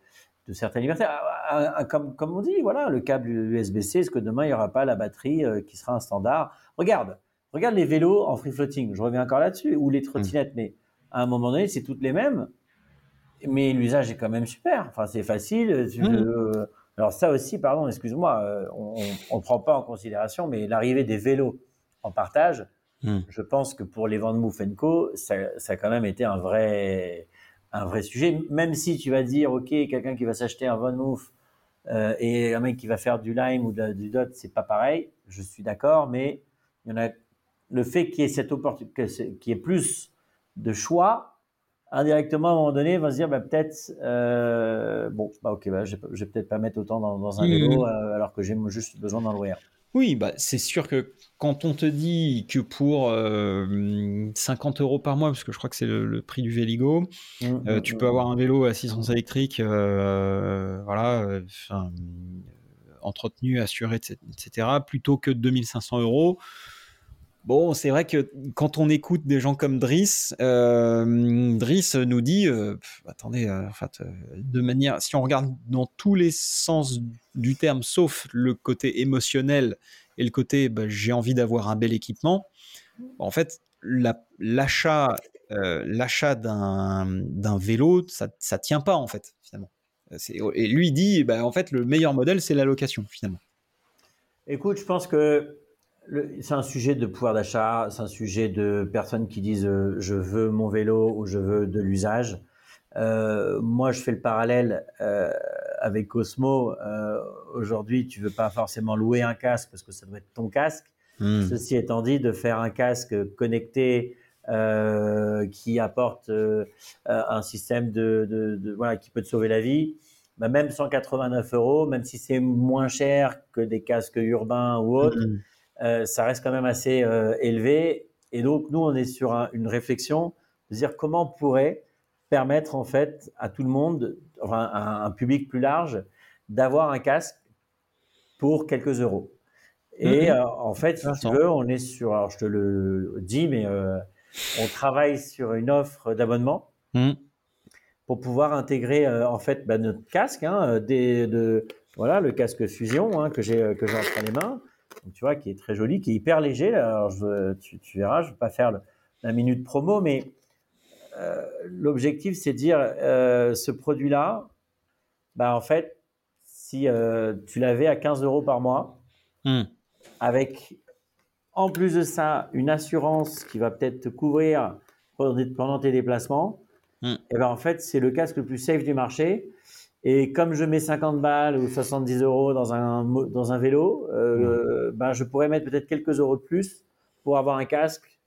de certaines libertés. Ah, ah, ah, comme, comme on dit, voilà, le câble USB-C, est-ce que demain il n'y aura pas la batterie qui sera un standard? Regarde, regarde les vélos en free floating. Je reviens encore là-dessus ou les trottinettes, hmm. mais à un moment donné, c'est toutes les mêmes, mais l'usage est quand même super. Enfin, c'est facile. Mmh. alors ça aussi, pardon, excuse-moi, euh, on ne prend pas en considération, mais l'arrivée des vélos en partage, mmh. je pense que pour les Van Co, ça, ça, a quand même été un vrai, un vrai sujet. Même si tu vas dire, ok, quelqu'un qui va s'acheter un Van Moof euh, et un mec qui va faire du Lime ou du Dot, c'est pas pareil. Je suis d'accord, mais il y en a le fait qu'il y ait cette opportunité, qu'il y ait plus de choix, indirectement, à un moment donné, va se dire, bah, peut-être, euh, bon, bah, ok, bah, je vais peut-être pas mettre autant dans, un vélo, euh, alors que j'ai juste besoin d'en louer Oui, bah, c'est sûr que quand on te dit que pour 50 euh, euros par mois, parce que je crois que c'est le, prix du Véligo, mmh, mmh, tu peux mmh. avoir un vélo à assistance électrique, voilà, entretenu, assuré, etc., plutôt que 2500 euros. Bon, c'est vrai que quand on écoute des gens comme Driss, euh, Driss nous dit, euh, attendez, euh, en fait, de manière, si on regarde dans tous les sens du terme, sauf le côté émotionnel et le côté, bah, j'ai envie d'avoir un bel équipement, en fait, l'achat, l'achat d'un vélo, ça, ça tient pas en fait finalement. Et lui dit, bah, en fait, le meilleur modèle, c'est la location, finalement. Écoute, je pense que c'est un sujet de pouvoir d'achat, c'est un sujet de personnes qui disent euh, je veux mon vélo ou je veux de l'usage. Euh, moi, je fais le parallèle euh, avec Cosmo. Aujourd'hui, tu veux pas forcément louer un casque parce que ça doit être ton casque. Hmm. Ceci étant dit, de faire un casque connecté qui apporte un système de, voilà qui peut te sauver la vie, bah, même 189 euros, même si c'est moins cher que des casques urbains ou autres. Hmm. Euh, ça reste quand même assez euh, élevé. Et donc, nous, on est sur une réflexion de dire comment on pourrait permettre en fait à tout le monde, enfin à un public plus large, d'avoir un casque pour quelques euros. Et mhm. euh, en fait, si tu veux, on est sur, alors je te le dis, mais on travaille sur une offre d'abonnement mhm. pour pouvoir intégrer en fait bah, notre casque, hein, des, de, voilà, le casque Fusion hein, que j'ai que j'ai entre les mains tu vois, qui est très joli, qui est hyper léger. Alors, tu, verras, je ne vais pas faire la minute promo, mais euh, l'objectif, c'est de dire euh, ce produit-là, bah, en fait, si euh, tu l'avais à 15 euros par mois, hmm. avec en plus de ça une assurance qui va peut-être te couvrir pendant tes déplacements, hmm. et eh ben en fait, c'est le casque le plus safe du marché. Et comme je mets 50 balles ou 70 euros dans un, dans un vélo, euh, ben je pourrais mettre peut-être quelques euros de plus pour avoir un casque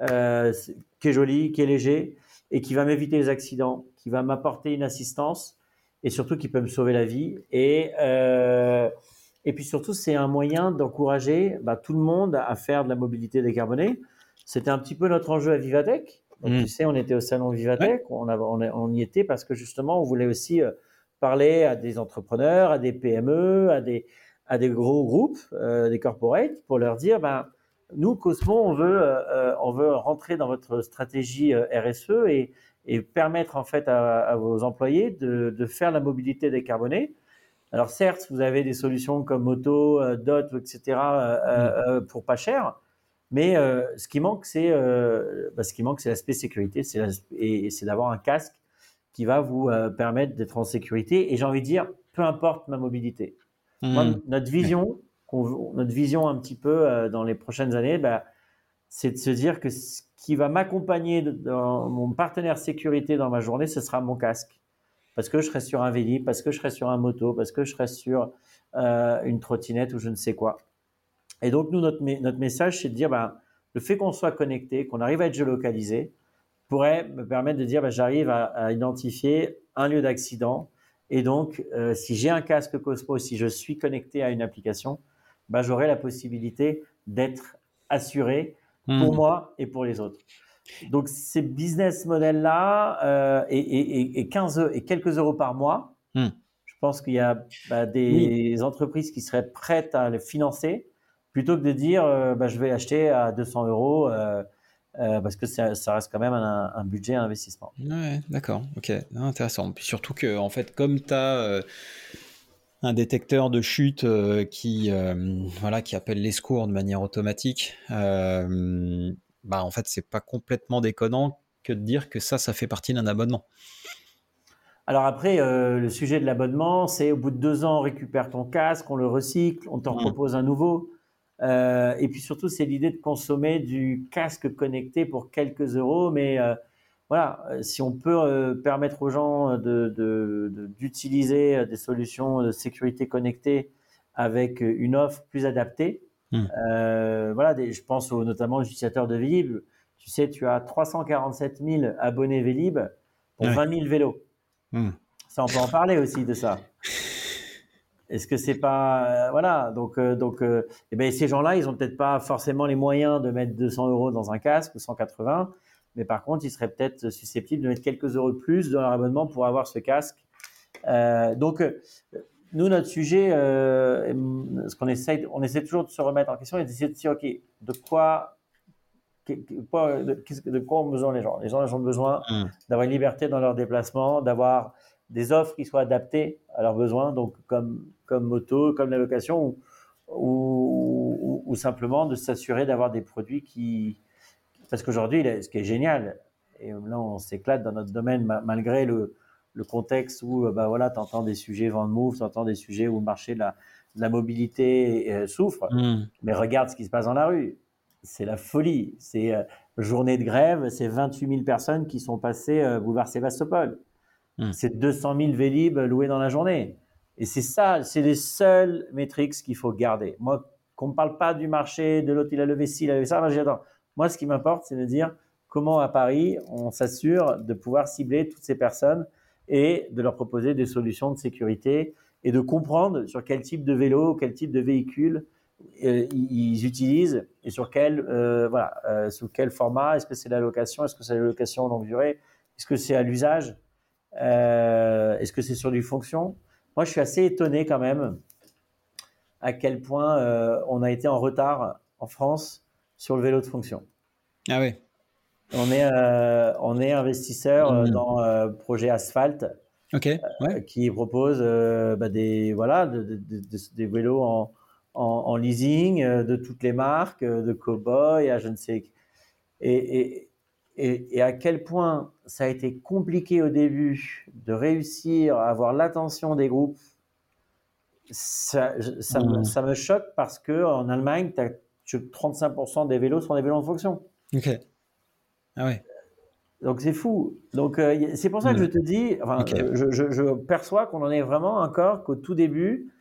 euh, qui est joli, qui est léger et qui va m'éviter les accidents, qui va m'apporter une assistance et surtout qui peut me sauver la vie. Et, euh, et puis surtout, c'est un moyen d'encourager ben, tout le monde à faire de la mobilité décarbonée. C'était un petit peu notre enjeu à Vivatech. Donc, mmh. Tu sais, on était au salon Vivatech, on, on, on, y était parce que justement, on voulait aussi parler à des entrepreneurs, à des PME, à des, à des gros groupes, euh, des corporates, pour leur dire, ben, nous, Cosmo, on veut, euh, euh, on veut rentrer dans votre stratégie RSE et, et, permettre en fait à, vos employés de, de, faire la mobilité décarbonée. Alors certes, vous avez des solutions comme Moto, Dot, etc. Mm. pour pas cher, mais ce qui manque, c'est ce qui manque, c'est l'aspect sécurité, c'est et c'est d'avoir un casque qui va vous euh, permettre d'être en sécurité. Et j'ai envie de dire, peu importe ma mobilité. Hmm. notre vision, notre vision un petit peu euh, dans les prochaines années, bah, c'est de se dire que ce qui va m'accompagner dans mon partenaire sécurité dans ma journée, ce sera mon casque. Parce que je serai sur un vélo, parce que je serai sur un moto, parce que je serai sur euh, une trottinette ou je ne sais quoi. Et donc, nous, notre, notre message, c'est de dire, bah, le fait qu'on soit connecté, qu'on arrive à être géolocalisé, pourrait me permettre de dire bah, j'arrive à, identifier un lieu d'accident et donc euh, si j'ai un casque Cosmo, si je suis connecté à une application, bah, j'aurai la possibilité d'être assuré pour hmm. moi et pour les autres. Donc ces business models là euh, et, et, 15 et quelques euros par mois, hmm. je pense qu'il y a bah, des entreprises qui seraient prêtes à le financer plutôt que de dire euh, bah, je vais acheter à 200 euros euh, parce que ça, reste quand même un, budget à investissement. Ouais, d'accord, ok, intéressant. Puis surtout que, en fait, comme tu as euh, un détecteur de chute euh, qui, voilà, qui appelle les secours de manière automatique, bah, en fait, c'est pas complètement déconnant que de dire que ça, ça fait partie d'un abonnement. Alors après, le sujet de l'abonnement, c'est au bout de deux ans, on récupère ton casque, on le recycle, on t'en mmh. propose un nouveau. Euh, et puis surtout, c'est l'idée de consommer du casque connecté pour quelques euros. Mais euh, voilà, euh, si on peut permettre aux gens d'utiliser de, des solutions de sécurité connectée avec une offre plus adaptée, hmm. voilà, je pense notamment aux utilisateurs de Vélib. Tu sais, tu as 347 000 abonnés Vélib pour 20 000 vélos. Hmm. Ça, on peut en parler aussi de ça. *laughs* Est-ce que c'est pas euh, voilà donc euh, donc euh, eh ben, ces gens-là ils ont peut-être pas forcément les moyens de mettre 200 euros dans un casque ou 180 mais par contre ils seraient peut-être susceptibles de mettre quelques euros de plus dans leur abonnement pour avoir ce casque donc nous notre sujet ce qu'on essaie on essaie toujours de se remettre en question et d'essayer de dire ok de quoi de, quoi ont besoin les gens? Les gens ont besoin mmh. d'avoir une liberté dans leur déplacement d'avoir des offres qui soient adaptées à leurs besoins, donc comme, comme moto, comme la location, ou, ou, simplement de s'assurer d'avoir des produits qui... Parce qu'aujourd'hui, ce qui est génial, et là on s'éclate dans notre domaine malgré le, le contexte où bah voilà, tu entends des sujets vent de move, tu entends des sujets où le marché de la, la mobilité souffre. Hmm. Mais regarde ce qui se passe dans la rue. C'est la folie. C'est journée de grève, c'est 28 000 personnes qui sont passées boulevard Sébastopol. Hmm. C'est 200 000 Vélib loués dans la journée. Et c'est ça, c'est les seules métriques qu'il faut garder. Moi, qu'on ne parle pas du marché, de l'autre, il a levé ci, il a levé ça. Moi, j'adore. Moi, ce qui m'importe, c'est de dire comment à Paris, on s'assure de pouvoir cibler toutes ces personnes et de leur proposer des solutions de sécurité et de comprendre sur quel type de vélo, quel type de véhicule euh, ils utilisent et sur quel, euh, euh, sous quel format. Est-ce que c'est la location Est-ce que c'est la location longue durée? Est-ce que c'est à l'usage? Est-ce que c'est sur du fonction? Moi, je suis assez étonné quand même à quel point euh, on a été en retard en France sur le vélo de fonction. Ah oui. On est, euh, on est investisseur euh, mmh. dans projet Asphalt, qui propose bah, des, voilà, des vélos en, en, leasing de toutes les marques, de Cowboy à je ne sais. Et, et, et, et, à quel point ça a été compliqué au début de réussir à avoir l'attention des groupes ça, ça, me, mmh. ça, me, choque parce que en Allemagne, as, 35% des vélos sont des vélos en fonction. Ok. Ah ouais. Donc c'est fou. Donc euh, c'est pour ça que je mmh. te dis, enfin, je, je, je, perçois qu'on en est vraiment encore qu'au tout début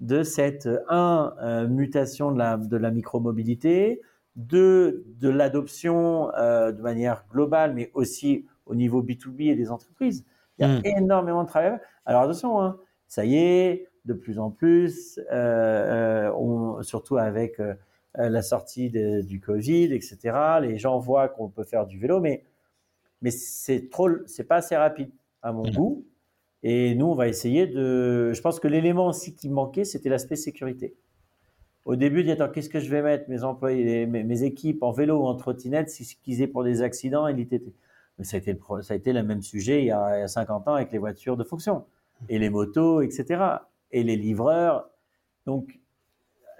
de cette un euh, mutation de la, de la micromobilité, deux de l'adoption euh, de manière globale, mais aussi au niveau B2B et des entreprises. Il y a mmh. énormément de travail. Alors attention, hein, ça y est, de plus en plus, euh, euh, on, surtout avec euh, la sortie du Covid, etc. Les gens voient qu'on peut faire du vélo, mais mais c'est trop, c'est pas assez rapide à mon mmh. goût. Et nous, on va essayer de. Je pense que l'élément aussi qui manquait, c'était l'aspect sécurité. Au début, dit attends, qu'est-ce que je vais mettre? Mes employés, mes, équipes en vélo ou en trottinette, si ce qu'ils aient pour des accidents et l'ITT. Mais ça a été le, ça a été le même sujet il y, a, il y a 50 ans avec les voitures de fonction et les motos, etc et les livreurs. Donc,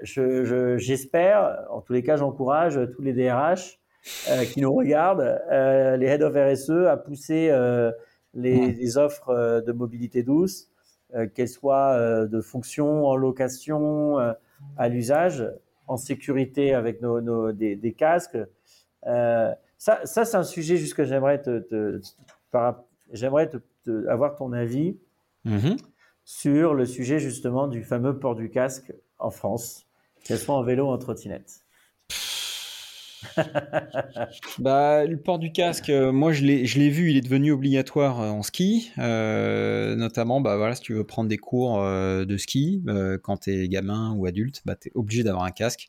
j'espère, en tous les cas, j'encourage tous les DRH euh, qui nous regardent, euh, les Head of RSE, à pousser euh, les, offres de mobilité douce, qu'elles soient de fonction, en location, à l'usage, en sécurité avec nos, des, casques. ça, ça c'est un sujet juste que j'aimerais te, j'aimerais avoir ton avis. Mm-hmm sur le sujet justement du fameux port du casque en France, qu'elle soit en vélo ou en trottinette. *laughs* bah, le port du casque, euh, moi je l'ai vu, il est devenu obligatoire euh, en ski, euh, notamment bah, voilà, si tu veux prendre des cours de ski quand tu es gamin ou adulte, bah, tu es obligé d'avoir un casque.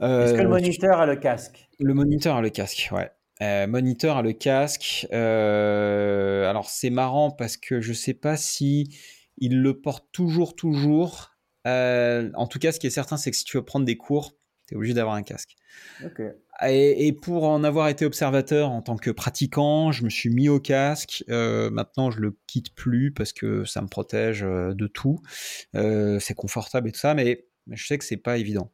Est-ce que le moniteur a le casque? Le moniteur a le casque, ouais. moniteur a le casque. alors c'est marrant parce que je sais pas si il le porte toujours, toujours. En tout cas, ce qui est certain, c'est que si tu veux prendre des cours, tu es obligé d'avoir un casque. Et, pour en avoir été observateur en tant que pratiquant, je me suis mis au casque. Euh, maintenant, je le quitte plus parce que ça me protège euh, de tout. c'est confortable et tout ça, mais, mais je sais que c'est pas évident.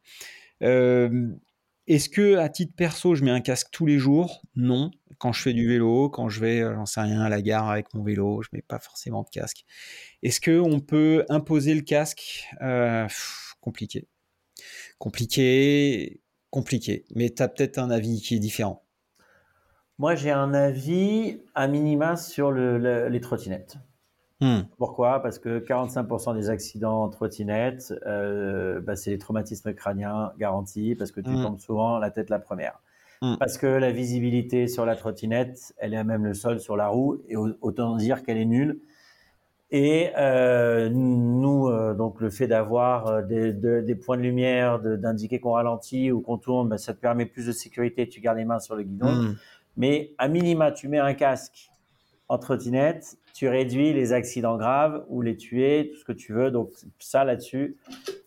Est-ce que à titre perso, je mets un casque tous les jours? Non. Quand je fais du vélo, quand je vais, j'en sais rien, à la gare avec mon vélo, je mets pas forcément de casque. Est-ce que on peut imposer le casque? Euh, Compliqué, compliqué, compliqué. Mais tu as peut-être un avis qui est différent. Moi, j'ai un avis à minima sur les trottinettes. Hmm. Pourquoi? Parce que 45% des accidents en trottinette, euh, bah, c'est les traumatismes crâniens garantis, parce que tu hmm. tombes souvent la tête la première. Hmm. Parce que la visibilité sur la trottinette, elle est à même le sol sur la roue, et autant dire qu'elle est nulle. Et euh, nous, euh, donc le fait d'avoir des, des, points de lumière, d'indiquer qu'on ralentit ou qu'on tourne, bah, ça te permet plus de sécurité, tu gardes les mains sur le guidon. Mais à minima, tu mets un casque en trottinette, tu réduis les accidents graves ou les tuer, tout ce que tu veux. Donc ça là-dessus,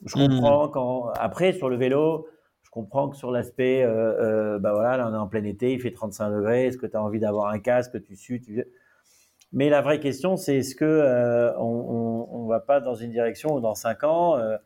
je hmm. comprends quand. Après sur le vélo, je comprends que sur l'aspect, euh, euh, bah voilà, là on est en plein été, il fait 35 degrés. Est-ce que tu as envie d'avoir un casque, tu sues, tu. Mais la vraie question, c'est est-ce que euh, on, on, va pas dans une direction ou dans 5 ans, euh,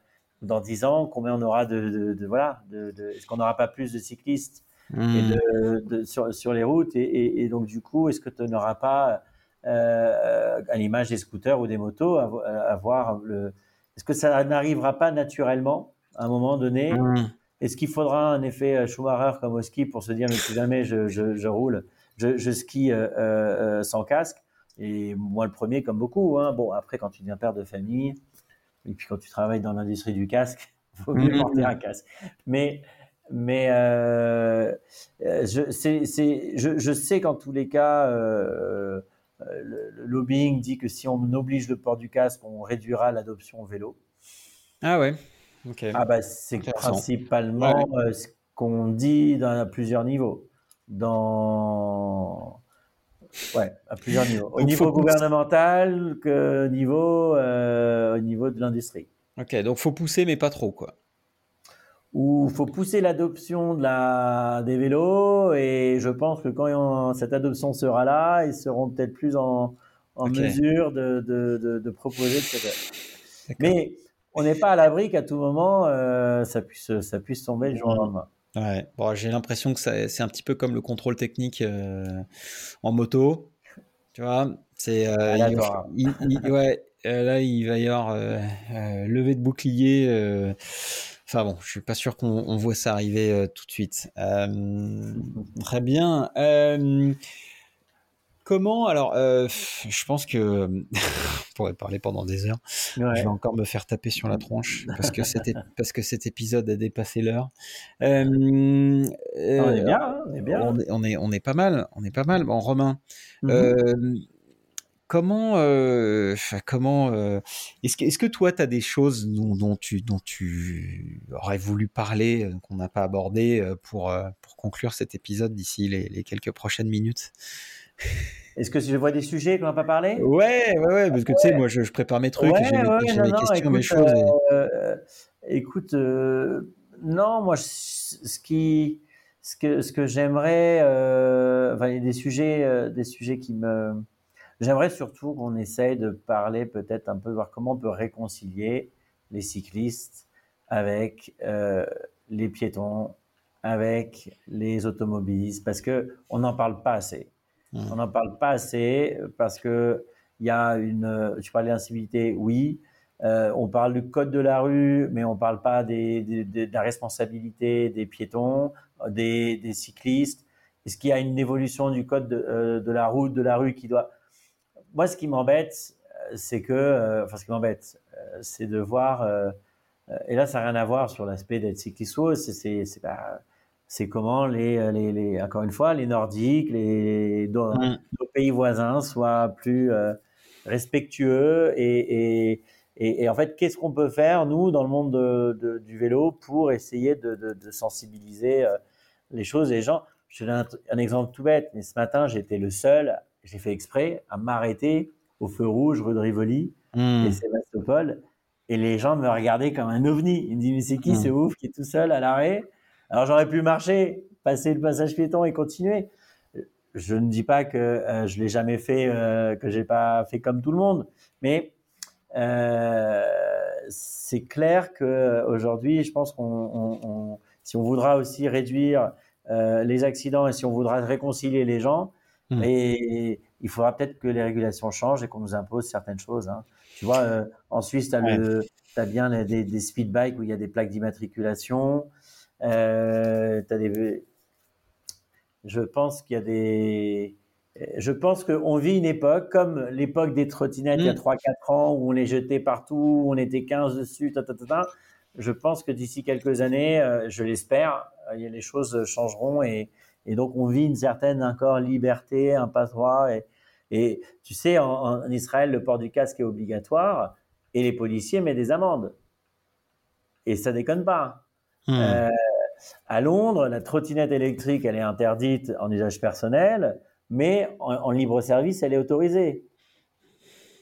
dans 10 ans, combien on aura de, de, de voilà, de, est-ce qu'on n'aura pas plus de cyclistes et hmm. sur, sur, les routes et, et, et, donc du coup, est-ce que tu n'auras pas à l'image des scooters ou des motos, avoir le. Est-ce que ça n'arrivera pas naturellement à un moment donné? Mmh. Est-ce qu'il faudra un effet Schumacher comme au ski pour se dire mais plus jamais je, je, roule, je, je skie sans casque? Et moi le premier comme beaucoup. Hein. Bon après quand tu deviens père de famille et puis quand tu travailles dans l'industrie du casque, il *laughs* faut mieux porter un casque. Mais mais euh, euh, je, je, je, sais qu'en tous les cas, euh, le, lobbying dit que si on oblige le port du casque, on réduira l'adoption au vélo. Ah ouais. Ah bah c'est principalement ce qu'on dit dans, à plusieurs niveaux. Dans ouais, à plusieurs niveaux. Au niveau gouvernemental, que niveau au niveau de l'industrie. Ok, donc faut pousser mais pas trop quoi il faut pousser l'adoption de la, des vélos et je pense que quand cette adoption sera là, ils seront peut-être plus en, en mesure de, de, de, proposer cette... Mais on n'est pas à l'abri qu'à tout moment, euh, ça, puisse, ça puisse tomber le jour au lendemain. Ouais. Bon, j'ai l'impression que c'est un petit peu comme le contrôle technique euh, en moto. Tu vois, c'est euh, ouais, là il va y avoir lever de bouclier Enfin bon, je suis pas sûr qu'on voit ça arriver euh, tout de suite. Euh, très bien. Euh, comment alors Je pense que *laughs* on pourrait parler pendant des heures. Je vais encore me faire taper sur la tronche parce que c'était *laughs* parce que cet épisode a dépassé l'heure. on est bien, hein, on est bien. On est, on est, pas mal, on est pas mal. Bon, Romain. Mm-hmm. Comment, euh, comment euh, est-ce que, est que, toi, tu as des choses dont, tu, dont tu aurais voulu parler, euh, qu'on n'a pas abordé pour, pour conclure cet épisode d'ici les, quelques prochaines minutes? Est-ce que je vois des sujets qu'on n'a pas parlé Ouais, ouais, ouais, parce que tu sais, moi, je, prépare mes trucs, j'ai mes, questions, écoute, mes choses. écoute, non, moi, ce qui, ce que, ce que j'aimerais, enfin, il y a des sujets, des sujets qui me J'aimerais surtout qu'on essaye de parler peut-être un peu, voir comment on peut réconcilier les cyclistes avec euh, les piétons, avec les automobilistes, parce que on n'en parle pas assez. Mmh. On n'en parle pas assez parce que il y a une, tu parlais d'incivilité, oui. Euh, on parle du code de la rue, mais on parle pas des, de la responsabilité des piétons, des, des cyclistes. Est-ce qu'il y a une évolution du code de, euh, la route, de la rue qui doit moi, ce qui m'embête, euh, c'est que, euh, enfin, ce qui m'embête, euh, c'est de voir, et là, ça n'a rien à voir sur l'aspect d'être cycliste c'est, c'est, c'est comment les, les, les, encore une fois, les Nordiques, les, nos, mm. pays voisins soient plus respectueux et, et, et, en fait, qu'est-ce qu'on peut faire, nous, dans le monde de, du vélo, pour essayer de, de, sensibiliser les choses les gens? Je donne un, un, exemple tout bête, mais ce matin, j'étais le seul j'ai fait exprès à m'arrêter au feu rouge rue de Rivoli mmh. et Sébastopol. Et les gens me regardaient comme un ovni. Ils me disent, mais c'est qui mmh. ce ouf qui est tout seul à l'arrêt? Alors j'aurais pu marcher, passer le passage piéton et continuer. Je ne dis pas que euh, je l'ai jamais fait, euh, que j'ai pas fait comme tout le monde, mais euh, c'est clair que aujourd'hui, je pense qu'on, on, on, si on voudra aussi réduire euh, les accidents et si on voudra réconcilier les gens, Hmm. Et il faudra peut-être que les régulations changent et qu'on nous impose certaines choses. Hein. Tu vois, euh, en Suisse, tu as, bien des, des speed bikes où il y a des plaques d'immatriculation. Euh, des... Je pense qu'il y a des. Je pense qu'on vit une époque comme l'époque des trottinettes il y a 3-4 hmm. ans où on les jetait partout, où on était 15 dessus, ta, ta, ta, Je pense que d'ici quelques années, euh, je l'espère, les choses changeront et, et donc, on vit une certaine encore liberté, un passe-droit. Et, et, tu sais, en, Israël, le port du casque est obligatoire et les policiers mettent des amendes. Et ça déconne pas. Euh, à Londres, la trottinette électrique, elle est interdite en usage personnel, mais en, libre service, elle est autorisée.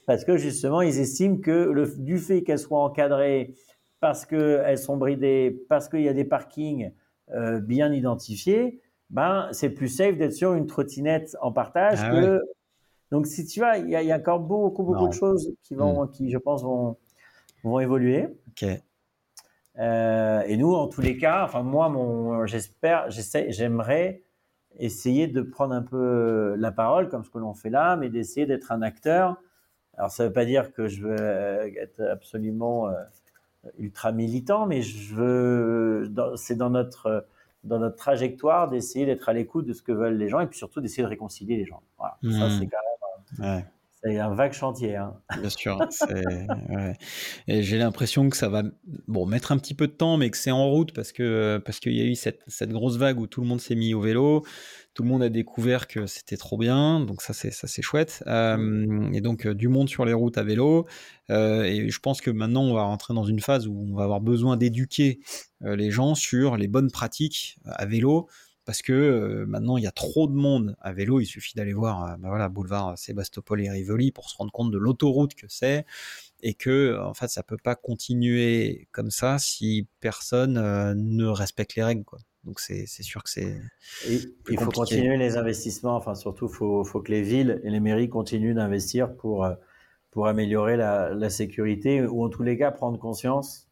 Parce que justement, ils estiment que le, du fait qu'elles soient encadrées, parce qu'elles sont bridées, parce qu'il y a des parkings euh, bien identifiés, ben, c'est plus safe d'être sur une trottinette en partage ah que. Donc, si tu vois, il y, a encore beaucoup, beaucoup de choses qui vont, hmm. qui, je pense, vont, vont évoluer. Ok. Euh, et nous, en tous les cas, enfin, moi, mon, j'espère, j'essaie, j'aimerais essayer de prendre un peu la parole, comme ce que l'on fait là, mais d'essayer d'être un acteur. Alors, ça ne veut pas dire que je veux être absolument ultra militant, mais je veux, c'est dans notre, dans notre trajectoire d'essayer d'être à l'écoute de ce que veulent les gens et puis surtout d'essayer de réconcilier les gens. Voilà. Ça, mmh. c'est quand même. C'est un vague chantier. Hein. *laughs* Bien sûr. Ouais. Et j'ai l'impression que ça va bon, mettre un petit peu de temps, mais que c'est en route parce que parce qu'il y a eu cette, cette, grosse vague où tout le monde s'est mis au vélo, tout le monde a découvert que c'était trop bien, donc ça c'est ça c'est chouette. Euh, et donc du monde sur les routes à vélo. Euh, et je pense que maintenant on va rentrer dans une phase où on va avoir besoin d'éduquer euh, les gens sur les bonnes pratiques à vélo parce que euh, maintenant il y a trop de monde à vélo. Il suffit d'aller voir, euh, bah voilà, boulevard Sébastopol et Rivoli pour se rendre compte de l'autoroute que c'est et que en fait ça peut pas continuer comme ça si personne euh, ne respecte les règles, quoi. Donc c'est sûr que c'est. Il faut continuer les investissements. Enfin surtout faut faut que les villes et les mairies continuent d'investir pour pour améliorer la, la, sécurité ou en tous les cas prendre conscience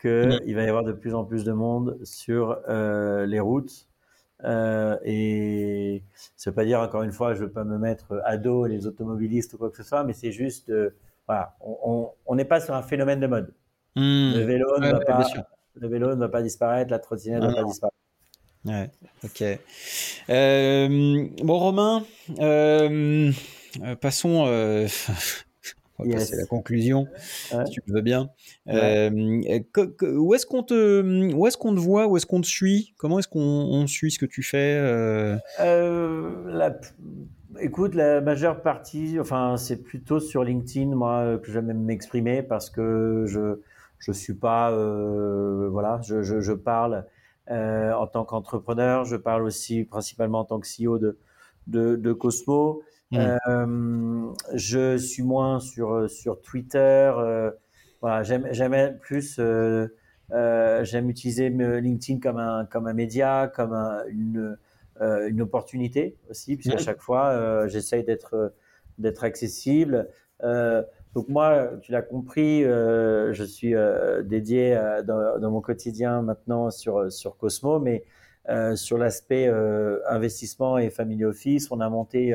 qu'il il va y avoir de plus en plus de monde sur les routes euh, et ça veut pas dire encore une fois, je veux pas me mettre à dos les automobilistes ou quoi que ce soit, mais c'est juste, euh, voilà, on n'est pas sur un phénomène de mode. Hmm. Le vélo ne va pas, le vélo ne va pas disparaître, la trottinette ne va pas disparaître. Ouais, ok. Euh, bon, Romain, C'est la conclusion, si tu veux bien. Euh, où est-ce qu'on te, où est-ce qu'on te voit, où est-ce qu'on te suit? Comment est-ce qu'on suit ce que tu fais euh? Euh, Écoute, la majeure partie, enfin, c'est plutôt sur LinkedIn, moi, que j'aime m'exprimer parce que je je suis pas, voilà, je, je, je parle en tant qu'entrepreneur, je parle aussi principalement en tant que CEO de de, de Cosmo. Mmh. Euh, je suis moins sur sur Twitter. Euh, voilà, j'aime j'aime plus. Euh, j'aime utiliser LinkedIn comme un comme un média, comme une une opportunité aussi, puisqu'à chaque fois j'essaye d'être d'être accessible. donc moi, tu l'as compris, je suis dédié dans, dans, mon quotidien maintenant sur sur Cosmo, mais sur l'aspect investissement et family office, on a monté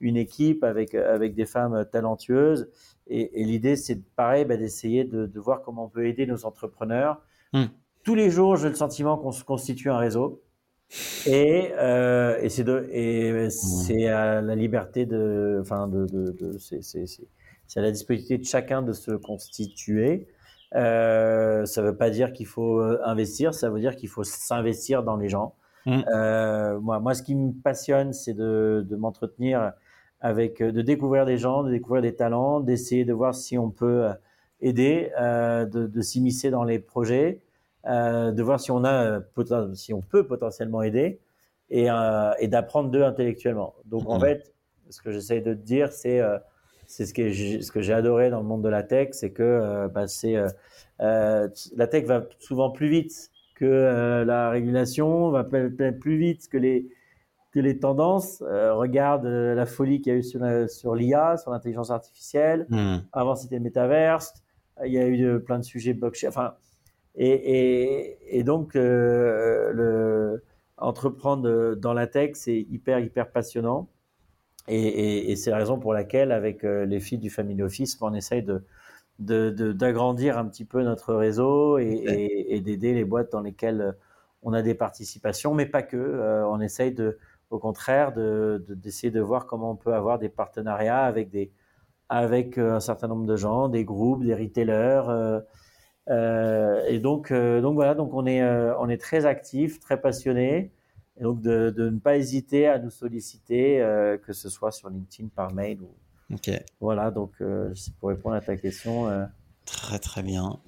une équipe avec, avec des femmes talentueuses. Et, l'idée, c'est pareil, bah, d'essayer de, de, voir comment on peut aider nos entrepreneurs. Hmm. Tous les jours, j'ai le sentiment qu'on se constitue un réseau. Et, euh, et c'est c'est à la liberté de, enfin de, de, de c'est à la disponibilité de chacun de se constituer. Euh, ça veut pas dire qu'il faut investir, ça veut dire qu'il faut s'investir dans les gens. Hmm. Euh, moi, moi, ce qui me passionne, c'est de, de m'entretenir avec euh, de découvrir des gens, de découvrir des talents, d'essayer de voir si on peut euh, aider, euh, de, de s'immiscer dans les projets, euh, de voir si on a si on peut potentiellement aider et, euh, et d'apprendre d'eux intellectuellement. Donc en mmh. fait, ce que j'essaie de te dire, c'est c'est ce que j'ai, ce que j'ai adoré dans le monde de la tech, c'est que bah, c'est la tech va souvent plus vite que la régulation, va plus vite que les les tendances. Euh, regarde euh, la folie qu'il y a eu sur, sur l'IA, sur l'intelligence artificielle. Hmm. Avant, c'était le métaverse. Il y a eu plein de sujets blockchain. Enfin, et, et, donc, euh, le, entreprendre dans la tech, c'est hyper, hyper passionnant. Et, et c'est la raison pour laquelle, avec les filles du Family Office, on essaye de d'agrandir de, un petit peu notre réseau et d'aider les boîtes dans lesquelles on a des participations, mais pas que. on essaye de, au contraire, d'essayer de, de, voir comment on peut avoir des partenariats avec, des, avec euh, un certain nombre de gens, des groupes, des retailers. Euh, euh, et donc, euh, donc voilà, donc on est, euh, on est très actif, très passionné. Et donc de, de, ne pas hésiter à nous solliciter, que ce soit sur LinkedIn, par mail. Ou... Ok. Voilà, donc pour répondre à ta question. Très très bien.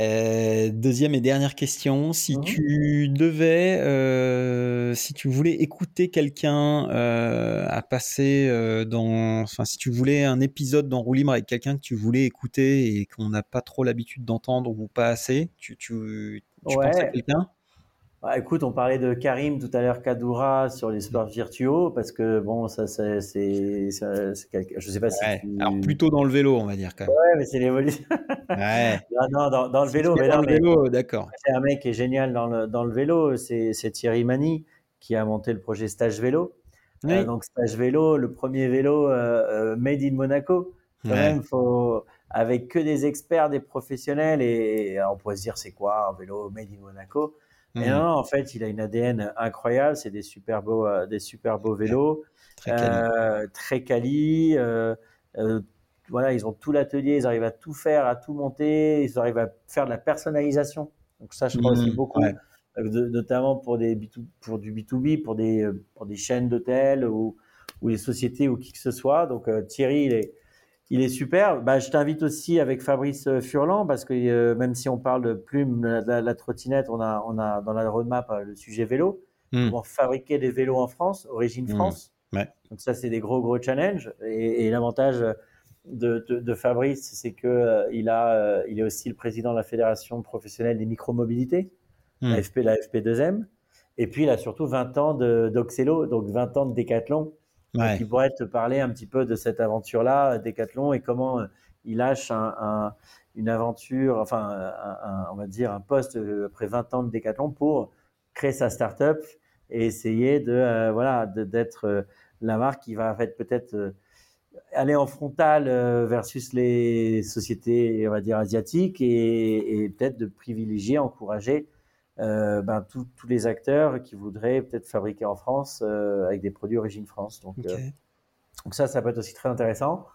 Euh, deuxième et dernière question, si mmh. tu devais, euh, si tu voulais écouter quelqu'un euh, à passer euh, dans, enfin si tu voulais un épisode dans Roue avec quelqu'un que tu voulais écouter et qu'on n'a pas trop l'habitude d'entendre ou pas assez, tu, tu, tu penses à quelqu'un? Bah, écoute, on parlait de Karim tout à l'heure, Kadoura sur les sports virtuaux, parce que bon, ça, c'est, quelque... je sais pas si. Alors plutôt dans le vélo, on va dire quand même. Ouais, mais c'est l'évolution. ouais. *laughs* non, dans, dans, le vélo, mais dans le vélo, d'accord. C'est un mec qui est génial dans le, dans le vélo, c'est, Thierry Mani, qui a monté le projet Stage Vélo. donc Stage Vélo, le premier vélo made in Monaco. Quand même, faut, avec que des experts, des professionnels, et, on pourrait se dire c'est quoi un vélo made in Monaco? Mais mhm. non, en fait, il a une ADN incroyable, c'est des super beaux, euh, des super beaux vélos, très quali. Euh, euh, voilà, ils ont tout l'atelier, ils arrivent à tout faire, à tout monter, ils arrivent à faire de la personnalisation. Donc ça, je crois aussi mhm. beaucoup, notamment pour, des pour du B2B, pour des, pour des chaînes d'hôtels ou, ou des sociétés ou qui que ce soit. Donc Thierry, il est il est super. Bah, je t'invite aussi avec Fabrice euh, Furlan parce que euh, même si on parle de plume, la, la, trottinette, on a, on a dans la roadmap euh, le sujet vélo. Hmm. Comment fabriquer des vélos en France, origine hmm. France. Donc ça, c'est des gros gros challenges. Et, l'avantage de, de, Fabrice, c'est que il a, il est aussi le président de la fédération professionnelle des micromobilités, mmh. la FP, la FP2M. Et puis il a surtout 20 ans d'Oxelo, donc 20 ans de décathlon Ouais. Qui pourrait te parler un petit peu de cette aventure-là, Decathlon, et comment euh, il lâche un, une aventure, enfin, on va dire un poste euh, après 20 ans de Decathlon pour créer sa start-up et essayer de, euh, voilà, d'être la marque qui va peut-être aller en frontal versus les sociétés, on va dire, asiatiques et, et peut-être de privilégier, encourager euh, ben, tous les acteurs qui voudraient peut-être fabriquer en France euh, avec des produits origine France. Donc, euh, donc, ça, ça peut être aussi très intéressant.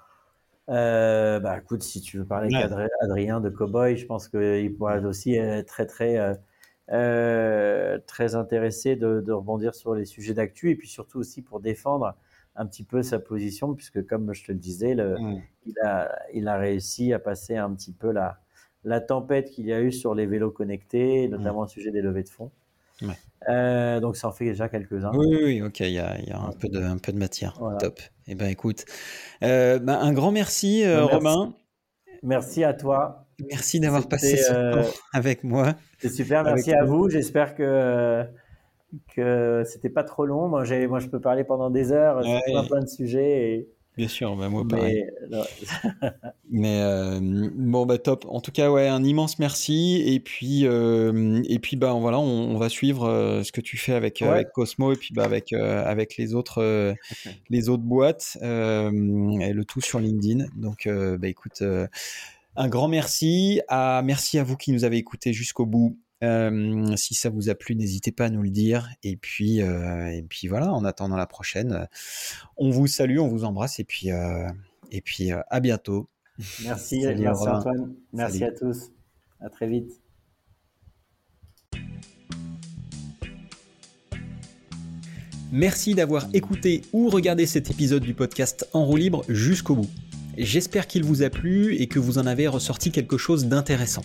bah, écoute, si tu veux parler avec Adrien de Cowboy, je pense qu'il pourrait aussi être très, très, très intéressé de, de, rebondir sur les sujets d'actu et puis surtout aussi pour défendre un petit peu sa position, puisque comme je te le disais, le, mmh. il, a, il a réussi à passer un petit peu la, la tempête qu'il y a eu sur les vélos connectés, notamment au sujet des levées de fonds. Euh, donc ça en fait déjà quelques-uns. Oui, oui, ok, il y a, un, peu de, un peu de matière. Top. Eh ben écoute, euh, ben, un grand merci, euh, Romain. Merci à toi. Merci d'avoir passé ce temps *laughs* avec moi. C'est super, merci à vous. J'espère que que c'était pas trop long. Moi, moi, je peux parler pendant des heures sur plein, plein de sujets. Et... Bien sûr, bah, moi pareil. *laughs* Mais, euh, bon bah top. En tout cas ouais, un immense merci et puis euh, et puis bah voilà, on, va suivre euh, ce que tu fais avec, avec Cosmo et puis bah avec avec les autres les autres boîtes et le tout sur LinkedIn. Donc bah écoute, un grand merci à merci à vous qui nous avez écoutés jusqu'au bout si ça vous a plu, n'hésitez pas à nous le dire. Et puis, et puis voilà, en attendant la prochaine, on vous salue, on vous embrasse et puis, et puis à bientôt. Merci, *laughs* merci Antoine. Merci à tous. À très vite. Merci d'avoir écouté ou regardé cet épisode du podcast En roue libre jusqu'au bout. J'espère qu'il vous a plu et que vous en avez ressorti quelque chose d'intéressant.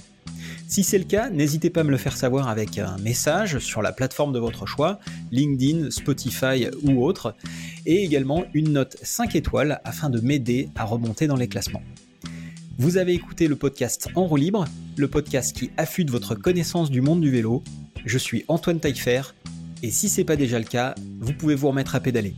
Si c'est le cas, n'hésitez pas à me le faire savoir avec un message sur la plateforme de votre choix, LinkedIn, Spotify ou autre, et également une note 5 étoiles afin de m'aider à remonter dans les classements. Vous avez écouté le podcast En roue libre, le podcast qui affûte votre connaissance du monde du vélo. Je suis Antoine Taillefer, et si c'est pas déjà le cas, vous pouvez vous remettre à pédaler.